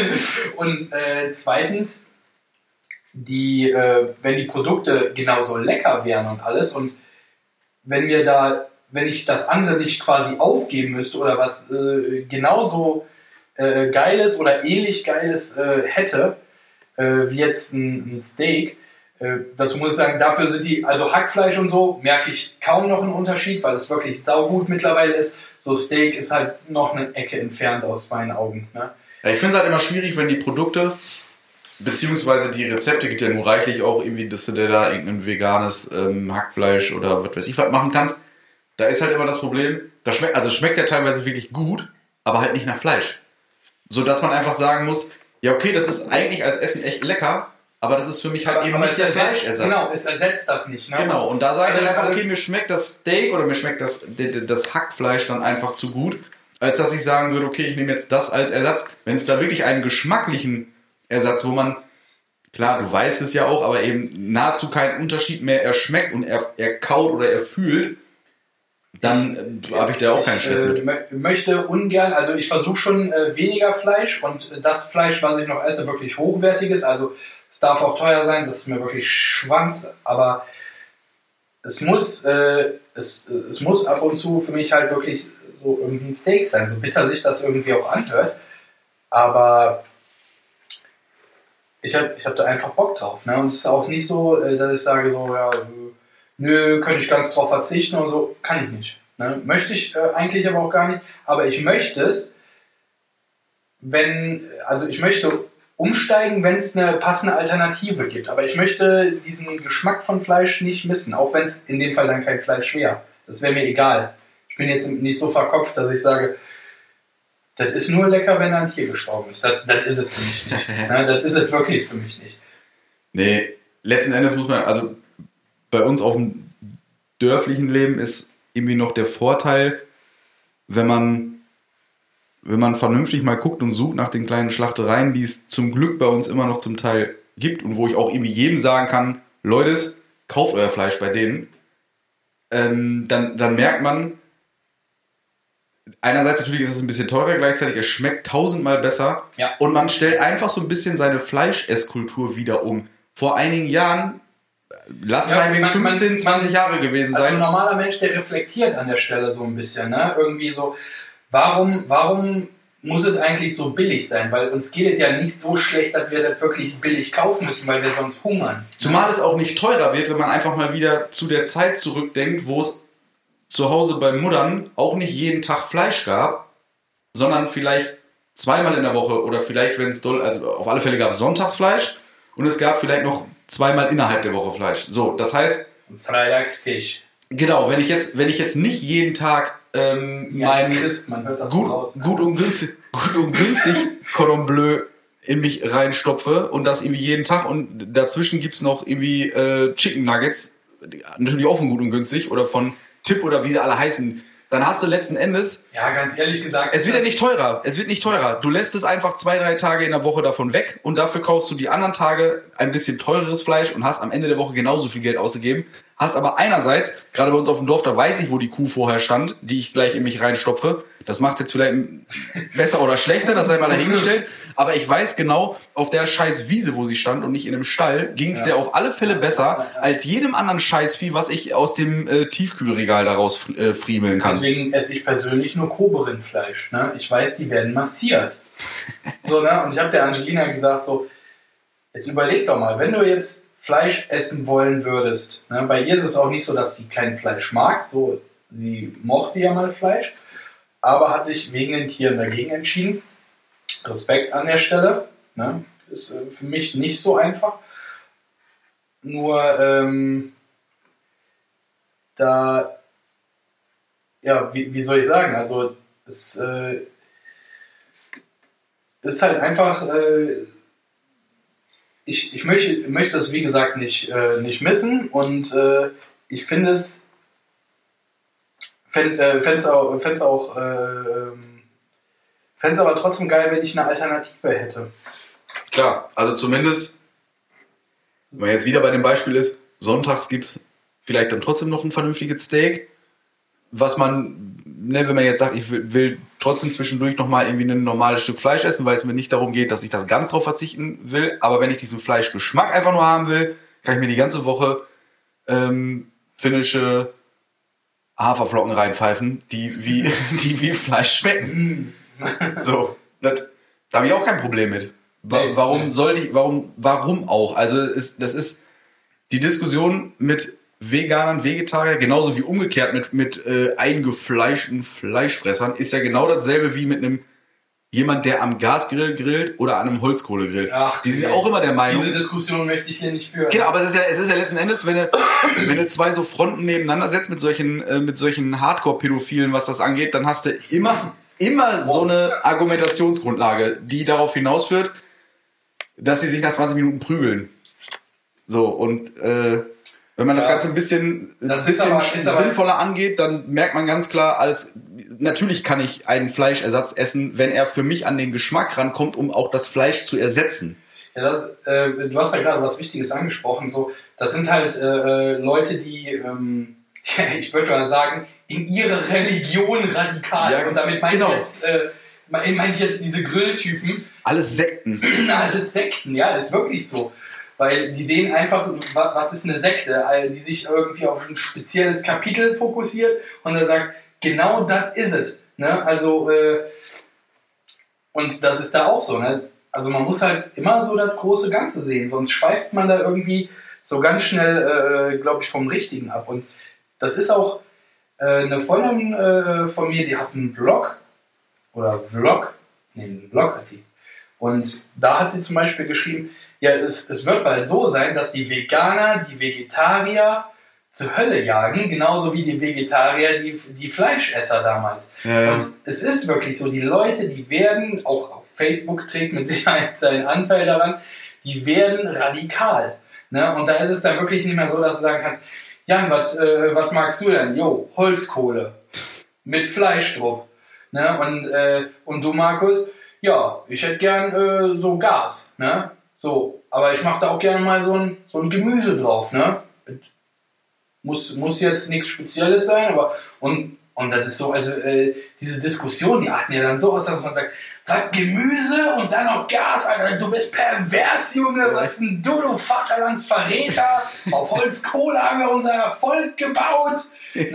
und äh, zweitens, die, äh, wenn die Produkte genauso lecker wären und alles und wenn wir da, wenn ich das andere nicht quasi aufgeben müsste oder was äh, genauso äh, geiles oder ähnlich geiles äh, hätte, äh, wie jetzt ein, ein Steak, äh, dazu muss ich sagen, dafür sind die, also Hackfleisch und so, merke ich kaum noch einen Unterschied, weil es wirklich saugut mittlerweile ist. So Steak ist halt noch eine Ecke entfernt aus meinen Augen. Ne? Ja, ich finde es halt immer schwierig, wenn die Produkte, beziehungsweise die Rezepte gibt ja nur reichlich auch irgendwie, dass du da irgendein veganes ähm, Hackfleisch oder was weiß ich was machen kannst. Da ist halt immer das Problem, das schmeckt, also schmeckt ja teilweise wirklich gut, aber halt nicht nach Fleisch. So dass man einfach sagen muss, ja okay, das ist eigentlich als Essen echt lecker, aber das ist für mich halt Aber- eben aber nicht der Fleischersatz. Genau, es ersetzt das nicht. Ne? Genau, und da sage ich Also dann einfach, okay, mir schmeckt das Steak oder mir schmeckt das, das Hackfleisch dann einfach zu gut, als dass ich sagen würde, okay, ich nehme jetzt das als Ersatz. Wenn es da wirklich einen geschmacklichen Ersatz, wo man, klar, du weißt es ja auch, aber eben nahezu keinen Unterschied mehr erschmeckt und er, er kaut oder er fühlt, dann äh, habe ich da auch keinen Stress ich, äh, mö- möchte ungern, also ich versuche schon äh, weniger Fleisch und das Fleisch, was ich noch esse, wirklich hochwertiges. Also es darf auch teuer sein, das ist mir wirklich Schwanz, aber es muss, äh, es, äh, es muss ab und zu für mich halt wirklich so irgendwie ein Steak sein, so bitter sich das irgendwie auch anhört. Aber ich habe ich hab da einfach Bock drauf. Ne? Und es ist auch nicht so, äh, dass ich sage, so, ja, äh, nö, könnte ich ganz drauf verzichten und so, kann ich nicht. Ne? Möchte ich äh, eigentlich aber auch gar nicht. Aber ich möchte es, wenn, also ich möchte umsteigen, wenn es eine passende Alternative gibt. Aber ich möchte diesen Geschmack von Fleisch nicht missen, auch wenn es in dem Fall dann kein Fleisch wäre. Das wäre mir egal. Ich bin jetzt nicht so verkopft, dass ich sage, das ist nur lecker, wenn ein Tier gestorben ist. Das, das ist es für mich nicht. ne? Das ist es wirklich für mich nicht. Nee, letzten Endes muss man, also bei uns auf dem dörflichen Leben ist irgendwie noch der Vorteil, wenn man, wenn man vernünftig mal guckt und sucht nach den kleinen Schlachtereien, die es zum Glück bei uns immer noch zum Teil gibt und wo ich auch irgendwie jedem sagen kann, Leute, kauft euer Fleisch bei denen, ähm, dann, dann merkt man, einerseits natürlich ist es ein bisschen teurer, gleichzeitig es schmeckt tausendmal besser Ja. und man stellt einfach so ein bisschen seine Fleischesskultur wieder um. Vor einigen Jahren, lass es Ja, meinetwegen man- man- 15, 20 Jahre gewesen Also ein sein. normaler Mensch, der reflektiert an der Stelle so ein bisschen, ne? Irgendwie so, warum, warum muss es eigentlich so billig sein? Weil uns geht es ja nicht so schlecht, dass wir das wirklich billig kaufen müssen, weil wir sonst hungern. Zumal es auch nicht teurer wird, wenn man einfach mal wieder zu der Zeit zurückdenkt, wo es zu Hause bei Muttern auch nicht jeden Tag Fleisch gab, sondern vielleicht zweimal in der Woche oder vielleicht, wenn es doll, also auf alle Fälle gab es Sonntagsfleisch und es gab vielleicht noch zweimal innerhalb der Woche Fleisch. So, das heißt, Freitags Fisch. genau, wenn ich jetzt, wenn ich jetzt nicht jeden Tag ähm, Jans mein Christ, man hört das gut, raus. ne? gut und günstig, gut und günstig Cordon Bleu in mich reinstopfe und das irgendwie jeden Tag und dazwischen gibt's noch irgendwie äh, Chicken Nuggets, natürlich auch von gut und günstig oder von Tipp oder wie sie alle heißen, dann hast du letzten Endes, Ja, ganz ehrlich gesagt. es wird ja nicht teurer, es wird nicht teurer. Du lässt es einfach zwei, drei Tage in der Woche davon weg und dafür kaufst du die anderen Tage ein bisschen teureres Fleisch und hast am Ende der Woche genauso viel Geld ausgegeben. Hast aber einerseits, gerade bei uns auf dem Dorf, da weiß ich, wo die Kuh vorher stand, die ich gleich in mich reinstopfe. Das macht jetzt vielleicht besser oder schlechter, das sei mal dahingestellt. Aber ich weiß genau, auf der scheiß Wiese, wo sie stand und nicht in einem Stall, ging es Ja. der auf alle Fälle besser als jedem anderen Scheißvieh, was ich aus dem äh, Tiefkühlregal daraus äh, friemeln kann. Deswegen esse ich persönlich nur Kobe-Rindfleisch. Ne? Ich weiß, die werden massiert. So, ne? Und ich habe der Angelina gesagt, so, jetzt überleg doch mal, wenn du jetzt Fleisch essen wollen würdest, ne? bei ihr ist es auch nicht so, dass sie kein Fleisch mag, so, sie mochte ja mal Fleisch, aber hat sich wegen den Tieren dagegen entschieden. Respekt an der Stelle. Ne? Ist äh, für mich nicht so einfach. Nur, ähm, da ja, wie, wie soll ich sagen? Also, es äh, ist halt einfach, äh, ich, ich möchte, möchte es wie gesagt nicht, äh, nicht missen und äh, ich finde es, fände äh, es auch, fänd's auch äh, fänd's aber trotzdem geil, wenn ich eine Alternative hätte. Klar, also zumindest, wenn man jetzt wieder bei dem Beispiel ist, sonntags gibt es vielleicht dann trotzdem noch ein vernünftiges Steak. Was man, ne, wenn man jetzt sagt, ich will, will trotzdem zwischendurch nochmal irgendwie ein normales Stück Fleisch essen, weil es mir nicht darum geht, dass ich da ganz drauf verzichten will. Aber wenn ich diesen Fleischgeschmack einfach nur haben will, kann ich mir die ganze Woche ähm, finnische Haferflocken reinpfeifen, die wie, die wie Fleisch schmecken. so, das, da habe ich auch kein Problem mit. Warum nee. soll ich, warum, warum auch? Also ist, das ist die Diskussion mit Veganern, Vegetarier, genauso wie umgekehrt mit, mit äh, eingefleischten Fleischfressern, ist ja genau dasselbe wie mit einem jemand, der am Gasgrill grillt oder an einem Holzkohlegrill. Ach, die sind nee. auch immer der Meinung. Diese Diskussion möchte ich hier nicht führen. Genau, aber es ist ja, es ist ja letzten Endes, wenn du, wenn du zwei so Fronten nebeneinander setzt mit solchen, äh, mit solchen Hardcore-Pädophilen, was das angeht, dann hast du immer, immer so eine Argumentationsgrundlage, die darauf hinausführt, dass sie sich nach 20 Minuten prügeln. So, und äh, wenn man das Ja. Ganze ein bisschen, ein Das bisschen aber- sinnvoller angeht, dann merkt man ganz klar, alles, natürlich kann ich einen Fleischersatz essen, wenn er für mich an den Geschmack rankommt, um auch das Fleisch zu ersetzen. Ja, das, äh, du hast ja gerade was Wichtiges angesprochen. So, das sind halt äh, äh, Leute, die, ähm, ich würde mal sagen, in ihre Religion radikal. Ja, und damit meine genau. ich jetzt, äh, meine ich jetzt diese Grilltypen. Alles Sekten. Alles Sekten, ja, ist wirklich so. Weil die sehen einfach, wa- was ist eine Sekte, die sich irgendwie auf ein spezielles Kapitel fokussiert und dann sagt, genau das ist es. Ne? Also, äh, und das ist da auch so. Ne? Also man muss halt immer so das große Ganze sehen, sonst schweift man da irgendwie so ganz schnell, äh, glaube ich, vom Richtigen ab. Und das ist auch äh, eine Freundin äh, von mir, die hat einen Blog oder Vlog, nee, einen Blog hat die. Und da hat sie zum Beispiel geschrieben, ja, es, es wird bald so sein, dass die Veganer die Vegetarier zur Hölle jagen, genauso wie die Vegetarier die, die Fleischesser damals. Ja, ja. Und es ist wirklich so, die Leute, die werden, auch auf Facebook trägt mit Sicherheit seinen Anteil daran, die werden radikal. Ne? Und da ist es dann wirklich nicht mehr so, dass du sagen kannst, Jan, was äh, was magst du denn? Jo, Holzkohle mit Fleisch drauf. Ne? Und, äh, und du, Markus, ja, ich hätte gern äh, so Gas. Ne? So, aber ich mache da auch gerne mal so ein, so ein Gemüse drauf. Ne? Muss, muss jetzt nichts Spezielles sein, aber und, und das ist so, also äh, diese Diskussion, die hatten ja dann so aus, dass man sagt, was Gemüse und dann noch Gas, Alter, du bist pervers, Junge, was ist denn du, du Vaterlandsverräter? Auf Holzkohle haben wir unser Volk gebaut. Und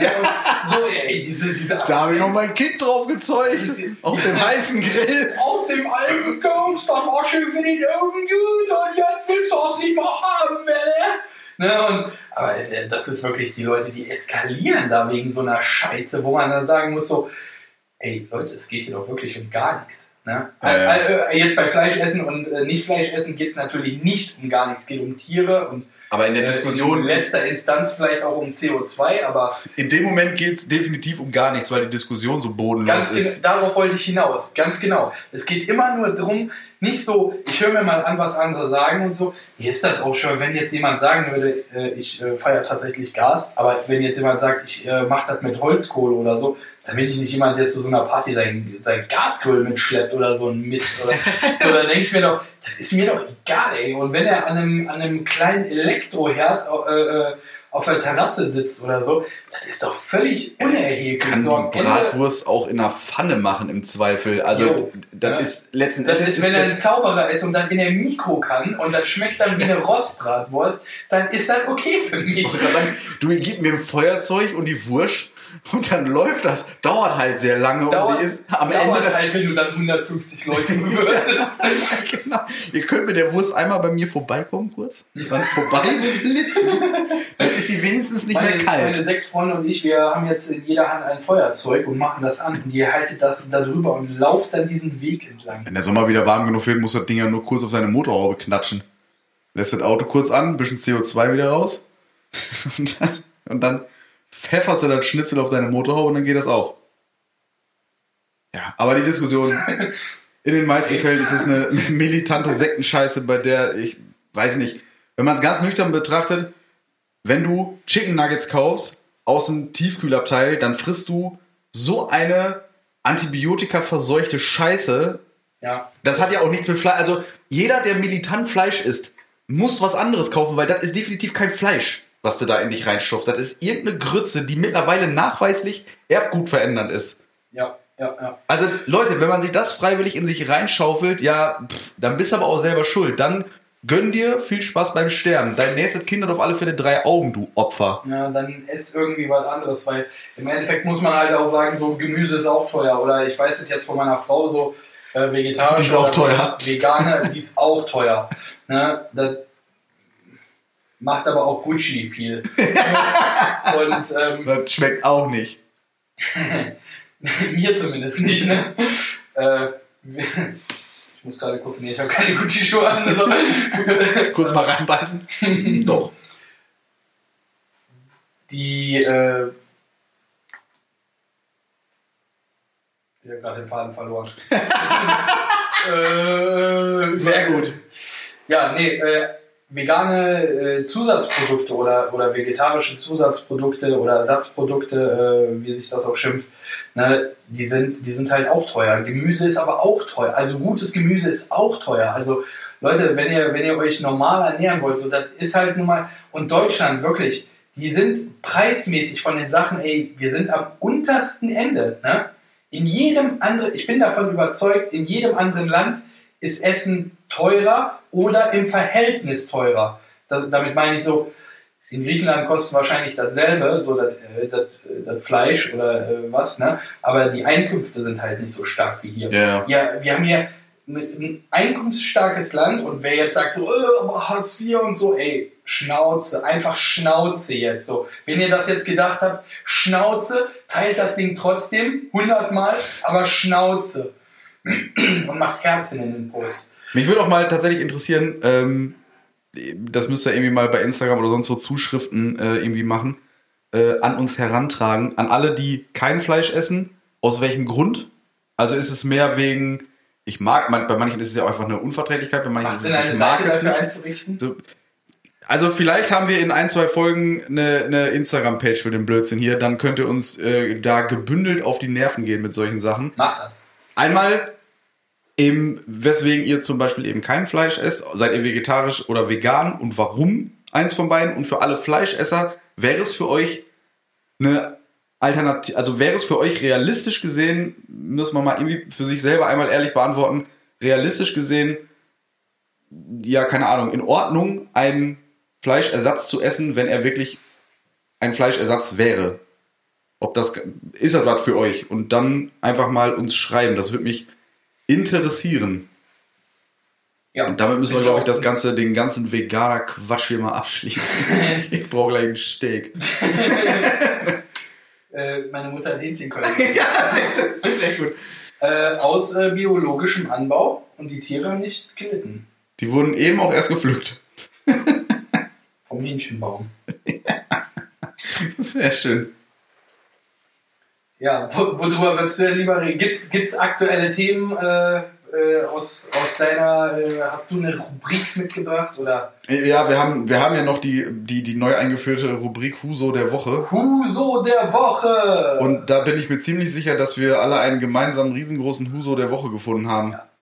so, ey, diese, diese Da habe ich noch mein Kind drauf gezeugt. Auf dem heißen Grill. auf dem alten Koks, das war schön für den Ofen gut und jetzt willst du es nicht mehr haben, Welle. Ne, und, aber äh, das ist wirklich die Leute, die eskalieren da wegen so einer Scheiße, wo man dann sagen muss so, ey Leute, es geht hier doch wirklich um gar nichts. Ne? Äh, Jetzt bei Fleischessen und äh, nicht Fleischessen geht es natürlich nicht um gar nichts, es geht um Tiere und Aber in der äh, Diskussion, in letzter Instanz vielleicht auch um CO2, aber in dem Moment geht es definitiv um gar nichts, weil die Diskussion so bodenlos Ganz genau, ist. darauf wollte ich hinaus. Ganz genau. Es geht immer nur darum, nicht so, ich höre mir mal an, was andere sagen und so. Mir ist das auch schon, wenn jetzt jemand sagen würde, äh, ich äh, feiere tatsächlich Gas, aber wenn jetzt jemand sagt, ich mache das mit Holzkohle oder so, bin ich nicht jemand, der zu so einer Party sein, sein Gasgrill mitschleppt oder so ein Mist. Oder, so, dann denke ich mir doch, das ist mir doch egal, ey. Und wenn er an einem, an einem kleinen Elektroherd äh, äh, auf der Terrasse sitzt oder so, das ist doch völlig unerheblich. Kann so die Bratwurst auch in einer Pfanne machen im Zweifel. Also Jo. das Ja. ist letzten Das Endes ist, wenn er ein Zauberer ist und das in der Mikro kann und das schmeckt dann wie eine Rostbratwurst, dann ist das okay für mich. Sagen, du gib mir ein Feuerzeug und die Wurst und dann läuft das. Dauert halt sehr lange Dauert, und sie ist am dauert Ende. halt, wenn du dann 150 Leute bewirtest. genau. Ihr könnt mit der Wurst einmal bei mir vorbeikommen kurz. Dann vorbei blitzen. Dann ist sie wenigstens nicht meine, mehr kalt. meine sechs Freunde und ich, wir haben jetzt in jeder Hand ein Feuerzeug und machen das an. Und ihr haltet das da drüber und lauft dann diesen Weg entlang. Wenn der Sommer wieder warm genug wird, muss das Ding ja nur kurz auf seine Motorhaube knatschen. Lässt das Auto kurz an, ein bisschen CO2 wieder raus. Und dann, und dann pfefferst du das Schnitzel auf deine Motorhaube und dann geht das auch. Ja, aber die Diskussion, in den meisten Fällen ist es eine militante Sektenscheiße, bei der ich weiß nicht, wenn man es ganz nüchtern betrachtet, wenn du Chicken Nuggets kaufst aus dem Tiefkühlabteil, dann frisst du so eine antibiotika-verseuchte Scheiße. Ja. Das hat ja auch nichts mit Fleisch. Also jeder, der militant Fleisch isst, muss was anderes kaufen, weil das ist definitiv kein Fleisch. Was du da in dich reinstopfst. Das ist irgendeine Grütze, die mittlerweile nachweislich Erbgut verändernd ist. Ja, ja, ja. Also Leute, wenn man sich das freiwillig in sich reinschaufelt, ja, pff, dann bist du aber auch selber schuld. Dann gönn dir viel Spaß beim Sterben. Dein nächstes Kind hat auf alle Fälle drei Augen, du Opfer. Ja, dann ist irgendwie was anderes, weil im Endeffekt muss man halt auch sagen, so Gemüse ist auch teuer. Oder ich weiß es jetzt von meiner Frau so, äh, vegetarisch. Die ist auch teuer. Vegane, die ist auch teuer. Ne? Das macht aber auch Gucci viel. Und ähm, Das schmeckt auch nicht. mir zumindest nicht. Ne? Äh, ich muss gerade gucken, nee, ich habe keine Gucci-Schuhe an. Also, Kurz mal reinbeißen. Doch. die äh, ich habe gerade den Faden verloren. äh, Sehr gut. Ja, nee, äh, vegane äh, Zusatzprodukte oder, oder vegetarische Zusatzprodukte oder Ersatzprodukte, äh, wie sich das auch schimpft, ne, die, sind, die sind halt auch teuer. Gemüse ist aber auch teuer. Also gutes Gemüse ist auch teuer. Also Leute, wenn ihr, wenn ihr euch normal ernähren wollt, so das ist halt nun mal. Und Deutschland, wirklich, die sind preismäßig von den Sachen, ey, wir sind am untersten Ende. Ne? In jedem anderen, ich bin davon überzeugt, in jedem anderen Land ist Essen teurer oder im Verhältnis teurer. Da, damit meine ich so, in Griechenland kostet wahrscheinlich dasselbe, so das, äh, das, äh, das Fleisch oder äh, was, ne? aber die Einkünfte sind halt nicht so stark wie hier. Ja. Ja, wir haben hier ein, ein einkunftsstarkes Land und wer jetzt sagt so, aber Hartz IV und so, ey, Schnauze, einfach Schnauze jetzt so. Wenn ihr das jetzt gedacht habt, Schnauze, teilt das Ding trotzdem hundertmal, aber Schnauze. und macht Herzen in den Post. Mich würde auch mal tatsächlich interessieren, ähm, das müsst ihr irgendwie mal bei Instagram oder sonst wo Zuschriften äh, irgendwie machen, äh, an uns herantragen, an alle, die kein Fleisch essen, aus welchem Grund? Also ist es mehr wegen, ich mag, bei manchen ist es ja auch einfach eine Unverträglichkeit, bei manchen Macht ist es, ich mag es nicht. So, also vielleicht haben wir in ein, zwei Folgen eine, eine Instagram-Page für den Blödsinn hier, dann könnt ihr uns äh, da gebündelt auf die Nerven gehen mit solchen Sachen. Macht das. Einmal, eben, weswegen ihr zum Beispiel eben kein Fleisch esst, seid ihr vegetarisch oder vegan und warum? Eins von beiden. Und für alle Fleischesser, wäre es für euch eine Alternative, also wäre es für euch realistisch gesehen, müssen wir mal irgendwie für sich selber einmal ehrlich beantworten, realistisch gesehen, ja, keine Ahnung, in Ordnung, einen Fleischersatz zu essen, wenn er wirklich ein Fleischersatz wäre. Ob das ist das was für euch? Und dann einfach mal uns schreiben. Das würde mich interessieren. Ja. Und damit müssen wir, glaube ich, das ganze, den ganzen veganer Quatsch hier mal abschließen. ich brauche gleich ein Steak. Äh, meine Mutter hat Hähnchen können. Sehr gut. äh, aus äh, biologischem Anbau und die Tiere haben nicht gelitten. Die wurden eben auch erst gepflückt. Vom Hähnchenbaum. Sehr schön. Ja, wo- worüber würdest du denn lieber reden? Gibt's, gibt's aktuelle Themen äh, äh, aus, aus deiner, äh, hast du eine Rubrik mitgebracht oder Ja, wir haben, wir haben ja noch die, die, die neu eingeführte Rubrik Huso der Woche. Huso der Woche? Und da bin ich mir ziemlich sicher, dass wir alle einen gemeinsamen riesengroßen Huso der Woche gefunden haben.